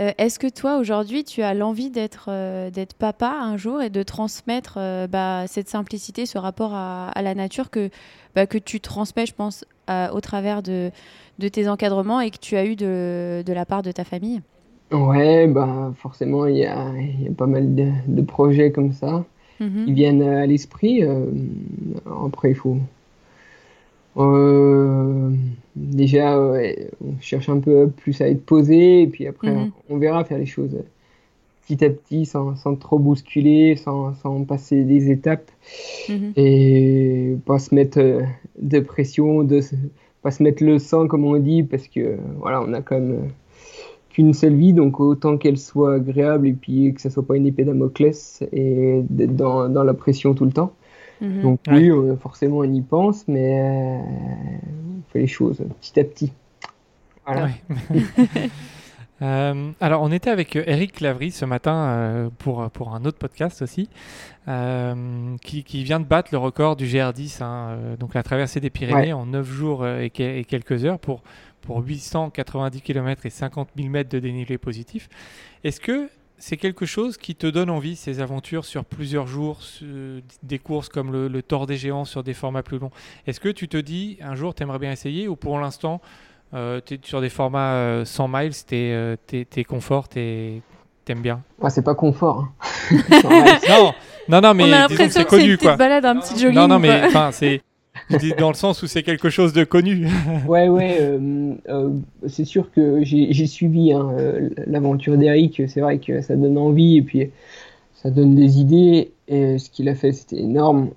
Euh, est-ce que toi, aujourd'hui, tu as l'envie d'être d'être papa un jour et de transmettre bah, cette simplicité, ce rapport à, à la nature que, bah, que tu transmets, je pense, au travers de, de tes encadrements et que tu as eu de, de la part de ta famille? Ouais, bah forcément, il y a, y a, pas mal de, de, projets comme ça mhm. qui viennent à l'esprit. Euh, après, il faut. Euh, déjà, on cherche un peu plus à être posé, et puis après, mhm. on verra faire les choses petit à petit, sans, sans trop bousculer, sans, sans, passer des étapes, mhm. et pas se mettre de pression, de pas se mettre le sang, comme on dit, parce que voilà, on a quand même une seule vie, donc autant qu'elle soit agréable et puis que ça soit pas une épée Damoclès et d'être dans, dans, la pression tout le temps. Mhm. Donc oui, forcément on y pense, mais euh, on fait les choses petit à petit. Voilà. Euh, alors, on était avec Eric Lavry ce matin euh, pour, pour un autre podcast aussi, qui, qui, vient de battre le record du GR10, hein, donc la traversée des Pyrénées en 9 jours et, et, quelques heures pour pour 890 km et 50 000 mètres de dénivelé positif. Est-ce que c'est quelque chose qui te donne envie, ces aventures sur plusieurs jours, des courses comme le, le Tour des Géants sur des formats plus longs? Est-ce que tu te dis, un jour, tu aimerais bien essayer ou pour l'instant, euh, tu es sur des formats 100 euh, miles, tu es, euh, es, confort, tu aimes bien? Ah, C'est pas confort. Hein. non, non, non, mais c'est connu. Quoi. balade, un petit jogging. Non, non, mais c'est dans le sens où c'est quelque chose de connu. ouais, ouais, euh, euh, c'est sûr que j'ai suivi hein, euh, l'aventure d'Eric, c'est vrai que ça donne envie et puis ça donne des idées. Et ce qu'il a fait, c'était énorme.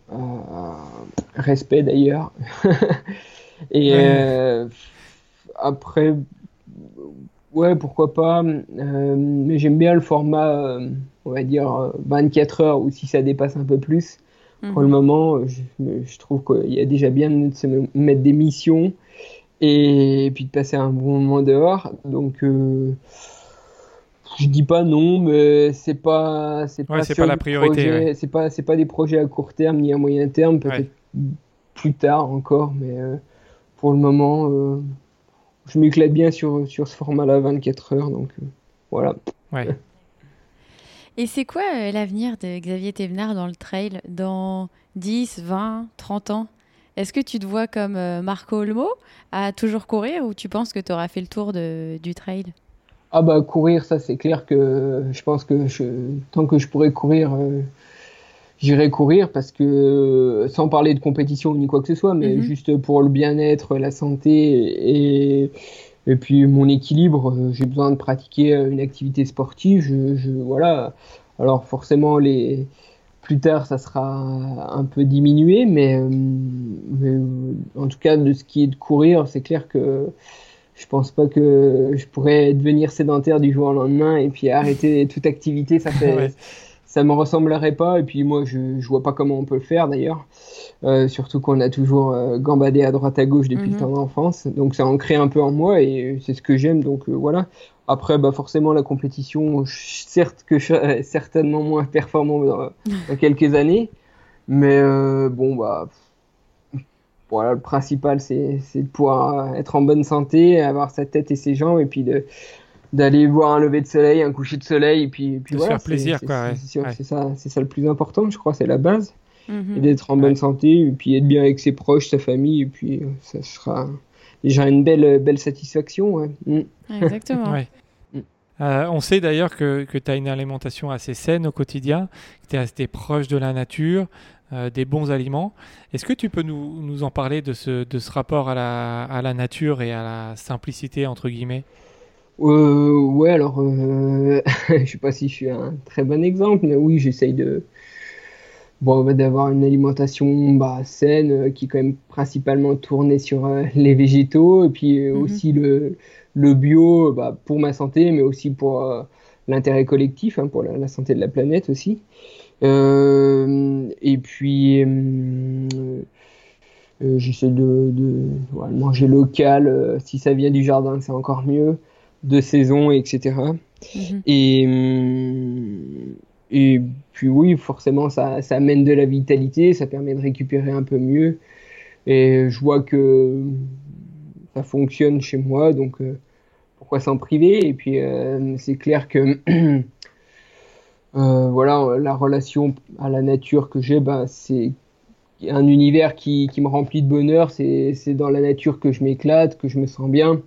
respect d'ailleurs. et après, ouais, pourquoi pas. mais j'aime bien le format, on va dire, 24 heures ou si ça dépasse un peu plus. Pour le mhm. moment, je, trouve qu'il y a déjà bien de se mettre des missions et, puis de passer un bon moment dehors. Donc euh, je dis pas non, mais c'est pas c'est pas, pas la priorité. C'est pas c'est pas des projets à court terme ni à moyen terme, peut-être plus tard encore, mais euh, pour le moment, euh, je m'éclate bien sur sur ce format-là, 24 heures, donc voilà. Ouais. Et c'est quoi l'avenir de Xavier Thévenard dans le trail dans 10, 20, 30 ans? Est-ce que tu te vois comme euh, Marco Olmo à toujours courir ou tu penses que tu auras fait le tour de, du trail? Ah bah courir, ça c'est clair que je pense que je, tant que je pourrais courir, euh, j'irai courir parce que sans parler de compétition ni quoi que ce soit, mais mhm. juste pour le bien-être, la santé et, et puis mon équilibre, euh, j'ai besoin de pratiquer une activité sportive. Je, je voilà. Alors forcément les plus tard, ça sera un peu diminué, mais, euh, en tout cas, de ce qui est de courir, c'est clair que je pense pas que je pourrais devenir sédentaire du jour au lendemain et puis arrêter toute activité. Ça fait, ça me ressemblerait pas. Et puis moi, je, je vois pas comment on peut le faire d'ailleurs. Euh, surtout qu'on a toujours euh, gambadé à droite à gauche depuis le mhm. temps d'enfance. Donc ça ancré un peu en moi et c'est ce que j'aime. Donc voilà. Après, bah forcément, la compétition, certes que je certainement moins performant dans, quelques années, mais euh, bon, bah voilà, le principal, c'est de pouvoir être en bonne santé, avoir sa tête et ses jambes, et puis de d'aller voir un lever de soleil, un coucher de soleil, et puis, puis de voilà. faire plaisir, quoi. C'est ça, c'est ça le plus important, je crois, c'est la base, mhm. et d'être en bonne santé, et puis être bien avec ses proches, sa famille, et puis ça sera déjà une belle, belle satisfaction. Mm. Exactement. Euh, on sait d'ailleurs que, tu as une alimentation assez saine au quotidien, que tu es resté proche de la nature, euh, des bons aliments. Est-ce que tu peux nous, en parler de ce, de ce rapport à la, à la, nature et à la simplicité, entre guillemets? Euh, Ouais, alors, je ne sais pas si je suis un très bon exemple, mais oui, j'essaye de, bon, d'avoir une alimentation bah, saine qui est quand même principalement tournée sur les végétaux et puis mm-hmm. aussi le, le bio bah, pour ma santé, mais aussi pour euh, l'intérêt collectif, hein, pour la, santé de la planète aussi. Euh, et puis, euh, j'essaie de, manger local. si ça vient du jardin, c'est encore mieux. De saison, etc. Mhm. Et, et puis oui, forcément, ça, ça amène de la vitalité, ça permet de récupérer un peu mieux. Et je vois que ça fonctionne chez moi, donc euh, pourquoi s'en priver? Et puis euh, c'est clair que euh, voilà, la relation à la nature que j'ai, bah, c'est un univers qui, qui, me remplit de bonheur. C'est dans la nature que je m'éclate, que je me sens bien.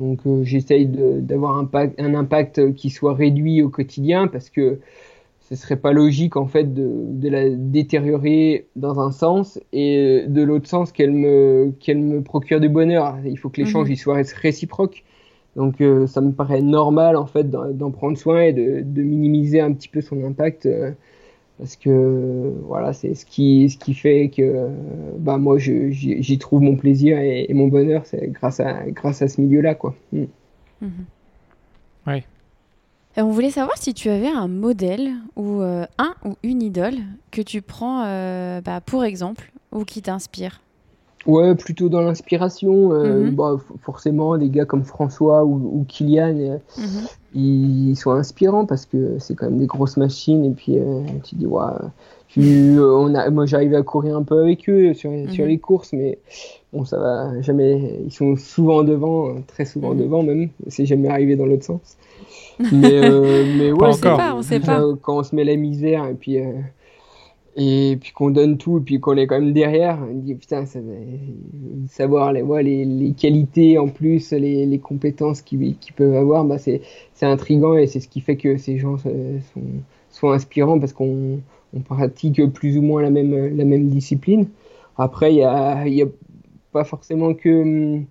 Donc j'essaye d'avoir un, un, impact qui soit réduit au quotidien parce que ce serait pas logique en fait de, de, la détériorer dans un sens et de l'autre sens qu'elle me qu'elle me procure du bonheur. Il faut que l'échange mhm. il soit réciproque. Donc euh, ça me paraît normal en fait d'en prendre soin et de, de, minimiser un petit peu son impact euh, parce que voilà c'est ce qui ce qui fait que bah moi j'y trouve mon plaisir et, mon bonheur c'est grâce à grâce à ce milieu là quoi. Mm. Mhm. Oui. Et on voulait savoir si tu avais un modèle ou euh, un ou une idole que tu prends euh, bah, pour exemple ou qui t'inspire. Ouais, plutôt dans l'inspiration. Euh, mhm. bah, forcément, des gars comme François ou, Kylian, mhm. Ils, sont inspirants parce que c'est quand même des grosses machines. Et puis, tu dis, ouais, on a, moi j'arrive à courir un peu avec eux sur, sur mhm. les courses, mais bon, ça va jamais. Ils sont souvent devant, très souvent devant même. C'est jamais arrivé dans l'autre sens. Mais, euh, mais ouais, on sait pas, Quand on se met la misère et puis, euh, et puis qu'on donne tout et puis qu'on est quand même derrière, on dit putain, ça, savoir les, ouais, les, les, qualités en plus, les, les compétences qu'ils peuvent avoir, bah c'est intriguant et c'est ce qui fait que ces gens sont, sont inspirants parce qu'on on pratique plus ou moins la même, la même discipline. Après, il y a, y a pas forcément que hum,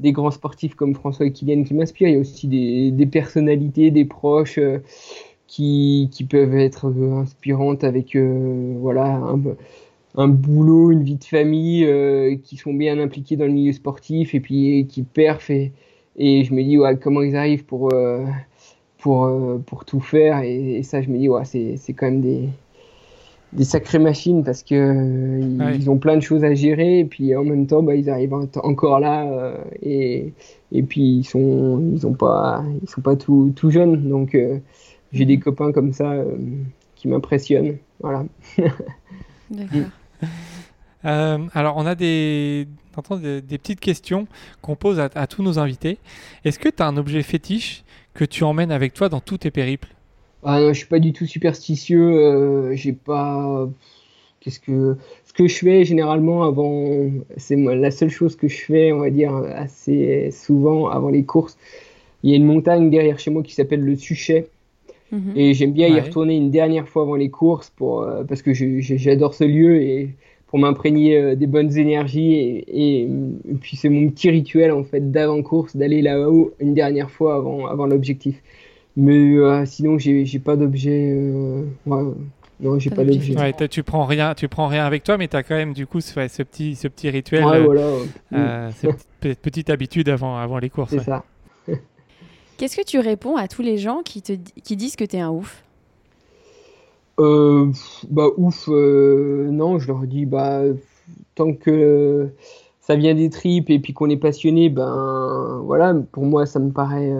des grands sportifs comme François et Kylian qui m'inspirent. Il y a aussi des, des personnalités, des proches euh, qui, qui, peuvent être euh, inspirantes avec euh, voilà un, un, boulot, une vie de famille, qui sont bien impliqués dans le milieu sportif et puis qui perfent. Et, et je me dis ouais, comment ils arrivent pour, pour, pour tout faire. Et, ça, je me dis ouais, c'est quand même des, des sacrées machines parce que euh, ils, ont plein de choses à gérer et puis en même temps bah, ils arrivent encore là euh, et, et puis ils sont ils ont pas ils sont pas tout, tout jeunes donc euh, j'ai des mhm. copains comme ça qui m'impressionnent voilà D'accord. alors on a des, des, des petites questions qu'on pose à, à, tous nos invités. Est-ce que tu as un objet fétiche que tu emmènes avec toi dans tous tes périples? Ah non, je suis pas du tout superstitieux. Euh, j'ai pas. Qu'est-ce que ce que je fais généralement avant, c'est la seule chose que je fais, on va dire assez souvent avant les courses. Il y a une montagne derrière chez moi qui s'appelle le Suchet. Mhm. Et j'aime bien y retourner une dernière fois avant les courses pour, euh, parce que j'adore ce lieu et pour m'imprégner euh, des bonnes énergies. Et, et puis c'est mon petit rituel en fait d'avant-course d'aller là-haut une dernière fois avant, avant l'objectif. Mais euh, sinon, j'ai pas d'objet. Euh, non, j'ai pas d'objet. tu prends rien, tu prends rien avec toi, mais tu as quand même du coup ce, ce petit, ce petit rituel, ouais, voilà. Euh, cette petite habitude avant, avant les courses. C'est ça. Qu'est-ce que tu réponds à tous les gens qui, te, qui disent que tu es un ouf? Bah ouf, non, je leur dis bah tant que ça vient des tripes et puis qu'on est passionné, ben voilà, pour moi ça me paraît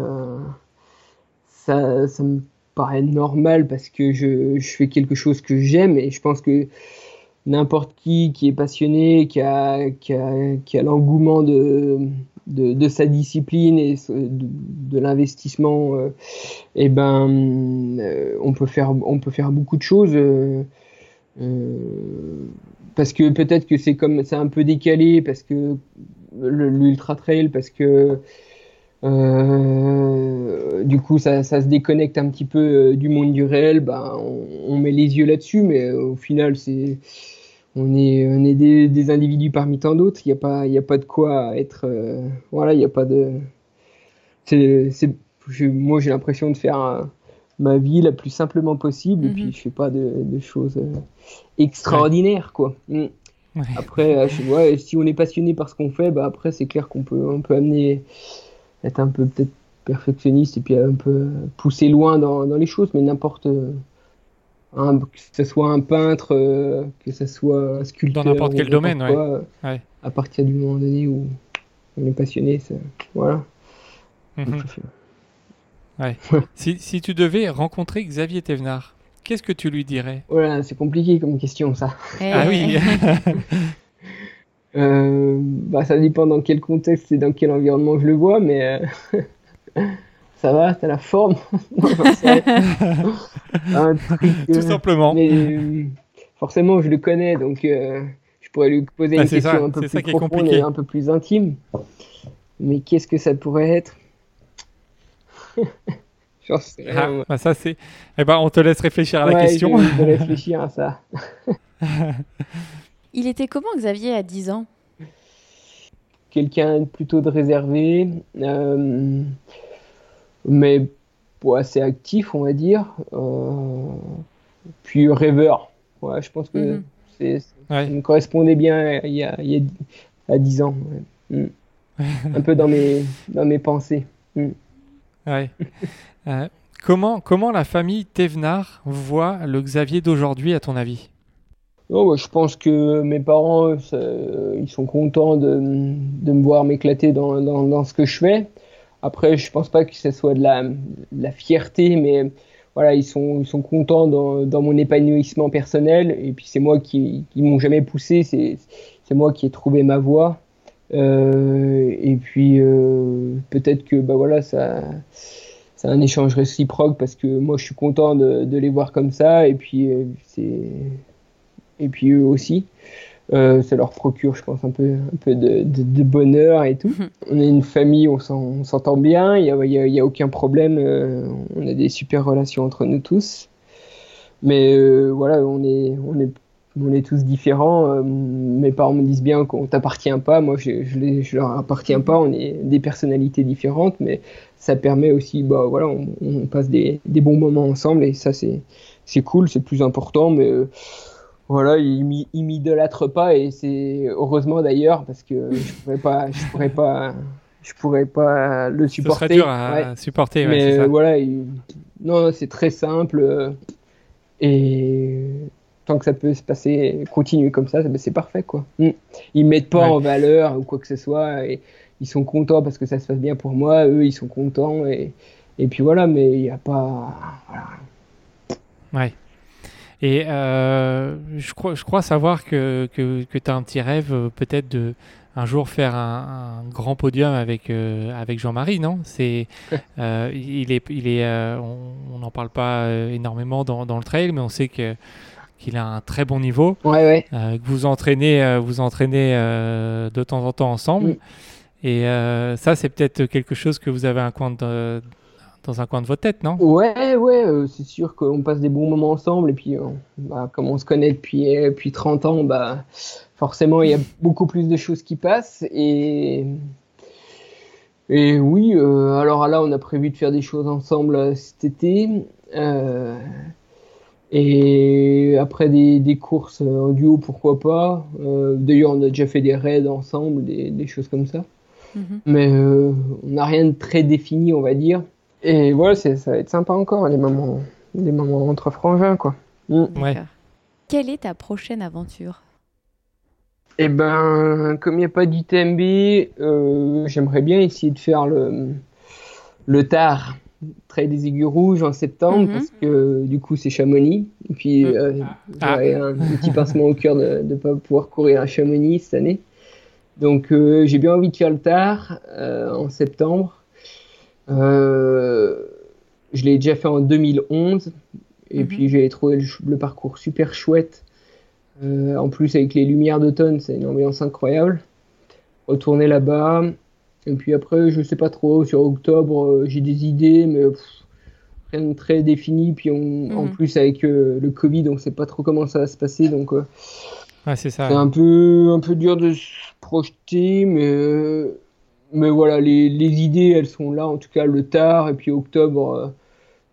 ça, ça me paraît normal parce que je, je fais quelque chose que j'aime et je pense que n'importe qui qui est passionné, qui a, qui a, qui a l'engouement de, de, sa discipline et de, l'investissement, euh, eh ben, euh, on, peut faire, beaucoup de choses. Euh, parce que peut-être que c'est comme c'est un peu décalé parce que l'ultra trail parce que du coup, ça, se déconnecte un petit peu du monde du réel. Ben, on, met les yeux là-dessus, mais au final, c'est on est, on est des, des individus parmi tant d'autres. Il n'y a pas, il a pas de quoi être. voilà, il n'y a pas de. C'est, moi, j'ai l'impression de faire ma vie la plus simplement possible, et puis mhm. je fais pas de, de choses extraordinaires, quoi. Mm. Après, je vois, si on est passionné par ce qu'on fait, bah après, c'est clair qu'on peut, on peut amener être un peu peut-être perfectionniste et puis un peu pousser loin dans, dans les choses, mais n'importe. Hein, que ce soit un peintre, euh, que ce soit un sculpteur. Dans n'importe quel domaine, ouais. À partir du moment donné où on est passionné, voilà. Mhm. ouais. si, si, tu devais rencontrer Xavier Thévenard, qu'est-ce que tu lui dirais? Voilà, c'est compliqué comme question ça. Ah oui Euh, bah, ça dépend dans quel contexte et dans quel environnement je le vois, mais euh, ça va, t'as la forme. un truc, Tout euh, simplement. Mais, forcément, je le connais, donc je pourrais lui poser bah, une question un peu plus profonde et un peu plus intime. Mais qu'est-ce que ça pourrait être sais rien. Ah, bah, ça c'est. Eh ben, on te laisse réfléchir à la question. Je vais réfléchir à ça. Il était comment Xavier à 10 ans? Quelqu'un plutôt de réservé, euh, mais assez actif, on va dire. Euh, puis rêveur. Ouais, je pense que mhm. ça me correspondait bien il y a, à 10 ans. Mm. Un peu dans mes, dans mes pensées. Mm. Ouais. Euh, comment, comment la famille Thévenard voit le Xavier d'aujourd'hui, à ton avis? Non, je pense que mes parents, ils sont contents de, de me voir m'éclater dans, dans, dans, ce que je fais. Après, je pense pas que ce soit de la, la fierté, mais voilà, ils sont, ils sont contents dans, dans mon épanouissement personnel. Et puis c'est moi qui, qui m'ont jamais poussé, c'est, c'est moi qui ai trouvé ma voie. Euh, et puis euh, peut-être que bah voilà, ça, c'est un échange réciproque parce que moi je suis content de, de les voir comme ça. Et puis euh, c'est et puis eux aussi. Euh, ça leur procure, je pense, un peu, un peu de, de, bonheur et tout. On est une famille, on s'entend bien, il n'y a, y a, aucun problème, euh, on a des super relations entre nous tous. Mais euh, voilà, on est, on, est, on est tous différents. mes parents me disent bien qu'on t'appartient pas, moi je, je, leur appartiens pas, on est des personnalités différentes, mais ça permet aussi, bah voilà, on, on passe des, des, bons moments ensemble et ça c'est cool, c'est plus important, mais voilà, il m'idolâtre pas et c'est heureusement d'ailleurs parce que je pourrais pas, je pourrais pas, je pourrais pas le supporter. Ce serait dur à supporter. Mais voilà, non, c'est très simple et de tant que ça peut se passer, continuer comme ça, ben, c'est parfait quoi. Mm. Ils mettent pas en valeur ou quoi que ce soit, et ils sont contents parce que ça se passe bien pour moi, eux ils sont contents et, et puis voilà, mais il n'y a pas. Voilà. Ouais. Et euh, je, crois, je crois savoir que, que, que tu as un petit rêve euh, peut-être de un jour faire un, un grand podium avec, euh, avec Jean-Marie, non? C'est euh, il est, il est, on n'en parle pas énormément dans, dans, le trail, mais on sait que qu'il a un très bon niveau. Ouais, ouais. Que vous entraînez, vous entraînez de temps en temps ensemble. Et ça, c'est peut-être quelque chose que vous avez un coin de, dans un coin de votre tête, non? Ouais, ouais, euh, c'est sûr qu'on passe des bons moments ensemble et puis euh, bah, comme on se connaît depuis, euh, depuis 30 ans, bah, forcément il y a beaucoup plus de choses qui passent et, et oui, euh, alors là on a prévu de faire des choses ensemble euh, cet été euh, et après des, des courses en duo pourquoi pas. Euh, D'ailleurs on a déjà fait des raids ensemble, des, des choses comme ça. Mhm. Mais euh, on n'a rien de très défini on va dire. Et voilà, c'est- ça va être sympa encore, les moments, les moments entre frangins, quoi. Mm. Ouais. Quelle est ta prochaine aventure? Et ben, comme il n'y a pas d'ITMB, euh, j'aimerais bien essayer de faire le, le tard Trail des Aiguilles Rouges en septembre, Mhm. parce que du coup, c'est Chamonix. Et puis, Mhm. euh, Ah. j'aurais un, petit pincement au cœur de ne pas pouvoir courir à Chamonix cette année. Donc, euh, j'ai bien envie de faire le tard euh, en septembre. Euh, je l'ai déjà fait en 2011. Et Mhm. puis, j'ai trouvé le, parcours super chouette. Euh, en plus, avec les lumières d'automne, c'est une ambiance incroyable. Retourner là-bas. Et puis après, je sais pas trop, sur octobre, euh, j'ai des idées, mais pff, rien de très défini. Puis on, en Mhm. plus, avec le Covid, on sait pas trop comment ça va se passer. Donc, Ouais, c'est un peu, un peu dur de se projeter, mais, mais voilà, les, les idées, elles sont là, en tout cas le tard, et puis octobre, euh,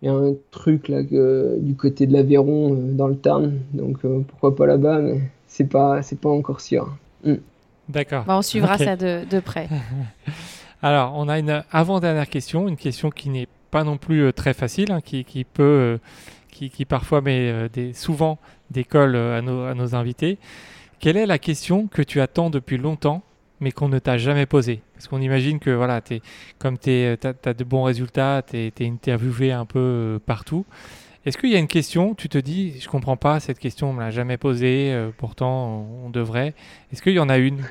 il y a un truc là que- du côté de l'Aveyron, euh, dans le Tarn, donc euh, pourquoi pas là-bas, mais c'est pas, c'est pas encore sûr. D'accord. Bah, On suivra ça de, de près. Alors, on a une avant-dernière question, une question qui n'est pas non plus euh, très facile, hein, qui, qui peut, euh, qui, qui parfois met euh, des, souvent des cols euh, à, nos, à nos invités. Quelle est la question que tu attends depuis longtemps, mais qu'on ne t'a jamais posée Parce qu'on imagine que, voilà, es, comme tu as, de bons résultats, tu es, interviewé un peu euh, partout. Est-ce qu'il y a une question, tu te dis, je comprends pas, cette question, on me l'a jamais posée, euh, pourtant on, on devrait. Est-ce qu'il y en a une?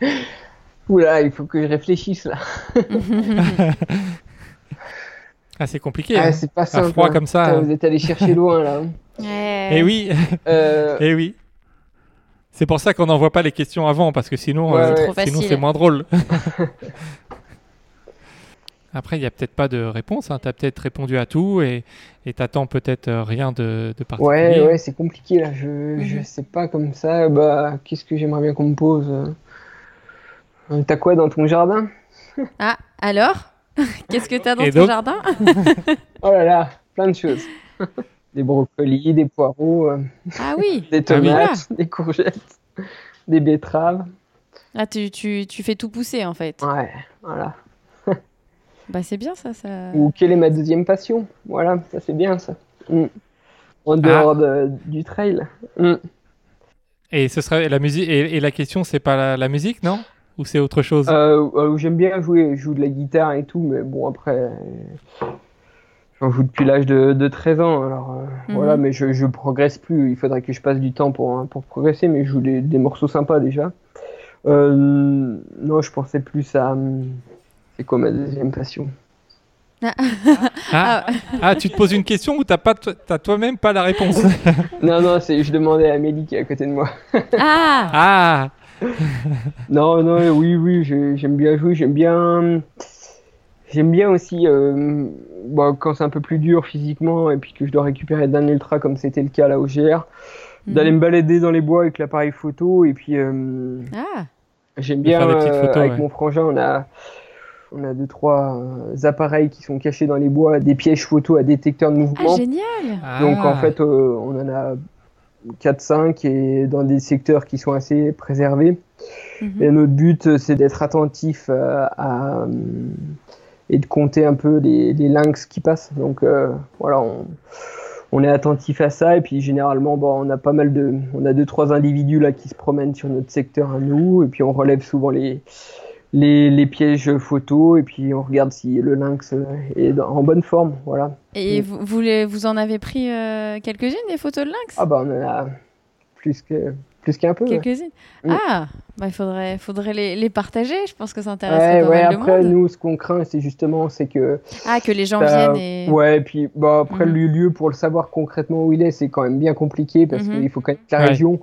Oula, il faut que je réfléchisse là. Ah, c'est compliqué. Ah, hein. c'est pas À simple. froid hein. comme ça. Putain, hein. Vous êtes allé chercher loin là. Eh oui, Euh, eh oui. C'est pour ça qu'on n'envoie pas les questions avant, parce que sinon, Ouais, euh, ouais. Sinon c'est moins drôle. Après, il n'y a peut-être pas de réponse. Hein. Tu as peut-être répondu à tout et t'attends peut-être euh, rien de, de particulier. Ouais, ouais, c'est compliqué là. Je, je Mhm. sais pas comme ça. Bah, qu'est-ce que j'aimerais bien qu'on me pose Euh, T'as quoi dans ton jardin? Ah, alors? Qu'est-ce que t'as dans Et ton donc? jardin? Oh là là, plein de choses. Des brocolis, des poireaux, euh, Ah oui des Ah tomates, des courgettes, des betteraves. ah, tu, tu, tu fais tout pousser en fait. Ouais, voilà. Bah c'est bien ça. ça... Ou quelle est ma deuxième passion? Voilà, ça c'est bien ça. Mm. En dehors de- du trail. Mm. Et ce serait la musique. Et, et la question, c'est pas la, la musique, non? Ou c'est autre chose? Euh, euh, J'aime bien jouer, je joue de la guitare et tout, mais bon après, euh, j'en joue depuis l'âge de, de 13 ans, alors euh, Mhm. voilà, mais je, je progresse plus, il faudrait que je passe du temps pour, hein, pour progresser, mais je joue des, des morceaux sympas déjà. Euh, non, je pensais plus à... hum, C'est quoi ma deuxième passion? Ah, Ah, ah, tu te poses une question ou t'as pas, t'as toi-même pas la réponse? Non, non, c'est, je demandais à Amélie qui est à côté de moi. ah. Ah. Non, non, oui, oui, j'aime bien jouer, j'aime bien... J'aime bien aussi, euh, bon, quand c'est un peu plus dur physiquement et puis que je dois récupérer d'un ultra comme c'était le cas là au GR, d'aller Mhm. me balader dans les bois avec l'appareil photo et puis euh, Ah, j'aime bien faire des petites euh, photos, avec ouais. mon frangin on a on a deux trois appareils qui sont cachés dans les bois des pièges photo à détecteur de ah mouvement génial donc en Ah. fait euh, on en a 4-5 et dans des secteurs qui sont assez préservés Mhm. et notre but c'est d'être attentif à et de compter un peu les, les lynx qui passent. Donc euh, voilà on, on est attentif à ça. Et puis généralement bon, on a pas mal de on a deux trois individus là qui se promènent sur notre secteur à nous. Et puis on relève souvent les les, les pièges photos. Et puis on regarde si le lynx est en bonne forme. Voilà. Et vous, vous, vous en avez pris euh, quelques-unes des photos de lynx? Ah bah on en a plus que plus qu'un peu. Quelques-unes. Ah, bah, il faudrait, faudrait les, les, partager. Je pense que ça intéresserait ouais, ouais, après, nous, ce qu'on craint, c'est justement, c'est que. Ah, que les gens viennent et. Ouais, et puis, bah, après, mhm. le lieu, pour le savoir concrètement où il est, c'est quand même bien compliqué parce mhm. qu'il faut connaître la région.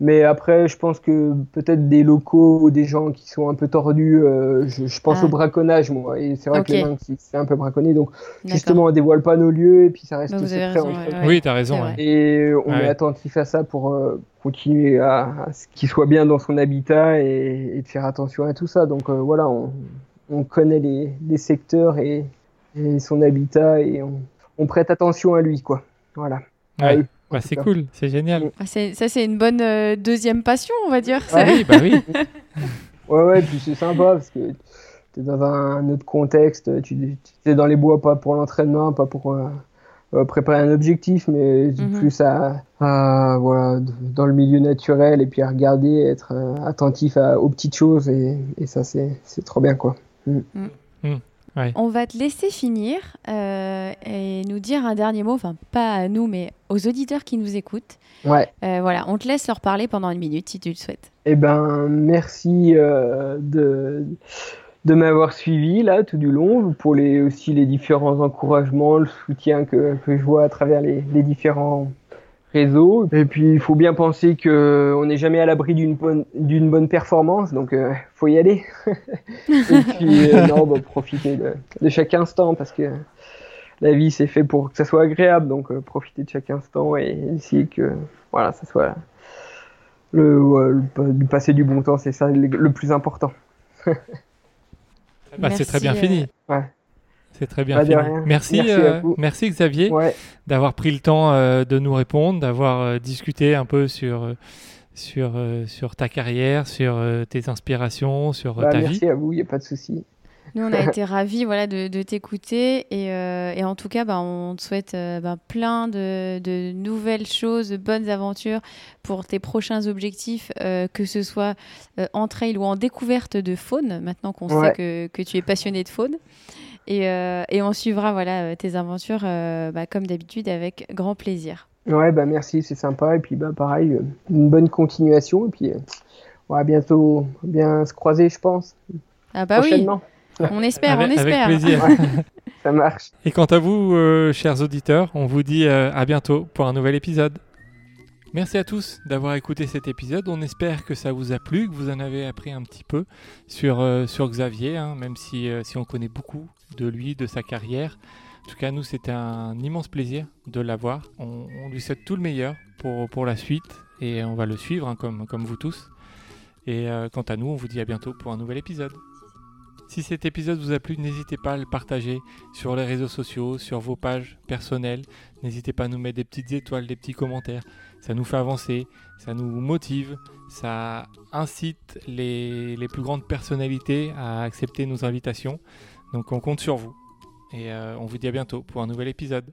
Mais après, je pense que peut-être des locaux ou des gens qui sont un peu tordus, euh, je, pense ah. au braconnage, moi. Et c'est vrai que les mains, c'est un peu braconné. Donc, justement, on dévoile pas nos lieux et puis ça reste bah, secret. Oui, tu as raison. Et on est attentif à ça pour euh, continuer à, ce qu'il soit bien dans son habitat et, de faire attention à tout ça. Donc, euh, voilà, on, on connaît les, les secteurs et, et, son habitat et on, on, prête attention à lui, quoi. Voilà. Ouais. Ouais, c'est cool, c'est génial. Ah, ça, c'est une bonne euh, deuxième passion, on va dire. Ah oui, bah oui. ouais, ouais, puis c'est sympa parce que tu es dans un, autre contexte. Tu, es dans les bois, pas pour l'entraînement, pas pour euh, euh, préparer un objectif, mais mhm. plus à, voilà, dans le milieu naturel et puis à regarder, être attentif à, aux petites choses. Et, et ça, c'est trop bien, quoi. Mm. Mm. On va te laisser finir euh, et nous dire un dernier mot, enfin pas à nous, mais aux auditeurs qui nous écoutent. Ouais. Euh, voilà, on te laisse leur parler pendant une minute si tu le souhaites. Eh ben, merci euh, de, de m'avoir suivi là tout du long, pour les, aussi les différents encouragements, le soutien que, que je vois à travers les, les différents réseau. Et puis il faut bien penser que on n'est jamais à l'abri d'une bonne d'une bonne performance, donc euh, faut y aller. et puis euh, non, bah, profiter de, de, chaque instant parce que la vie c'est fait pour que ça soit agréable, donc euh, profiter de chaque instant et essayer que voilà ça soit le, le, passer du bon temps, c'est ça le, plus important. bah, c'est très bien fini. Ouais. C'est très bien fini. Merci, merci, euh, Xavier d'avoir pris le temps euh, de nous répondre, d'avoir euh, discuté un peu sur, sur, sur ta carrière, sur tes inspirations, sur bah, ta vie. Merci à vous, il n'y a pas de souci. Nous, on a été ravis voilà, de, de t'écouter et, et, en tout cas, bah, on te souhaite bah, plein de, de, nouvelles choses, de bonnes aventures pour tes prochains objectifs, que ce soit en trail ou en découverte de faune, maintenant qu'on sait que, que, tu es passionné de faune. Euh, et, on suivra voilà, euh, tes aventures euh, bah, comme d'habitude avec grand plaisir. Ouais, bah merci, c'est sympa. Et puis bah, pareil, une bonne continuation. Et puis on va bientôt bien se croiser, je pense. Ah bah oui, on espère, on espère. Avec plaisir. ça marche. Et quant à vous, chers auditeurs, on vous dit à bientôt pour un nouvel épisode. Merci à tous d'avoir écouté cet épisode. On espère que ça vous a plu, que vous en avez appris un petit peu sur, sur Xavier, hein, même si, si on connaît beaucoup de lui, de sa carrière. En tout cas, nous, c'était un immense plaisir de l'avoir. On, lui souhaite tout le meilleur pour, pour la suite et on va le suivre hein, comme, comme vous tous. Et euh, quant à nous, on vous dit à bientôt pour un nouvel épisode. Si cet épisode vous a plu, n'hésitez pas à le partager sur les réseaux sociaux, sur vos pages personnelles. N'hésitez pas à nous mettre des petites étoiles, des petits commentaires. Ça nous fait avancer, ça nous motive, ça incite les, les plus grandes personnalités à accepter nos invitations. Donc on compte sur vous. Et euh, on vous dit à bientôt pour un nouvel épisode.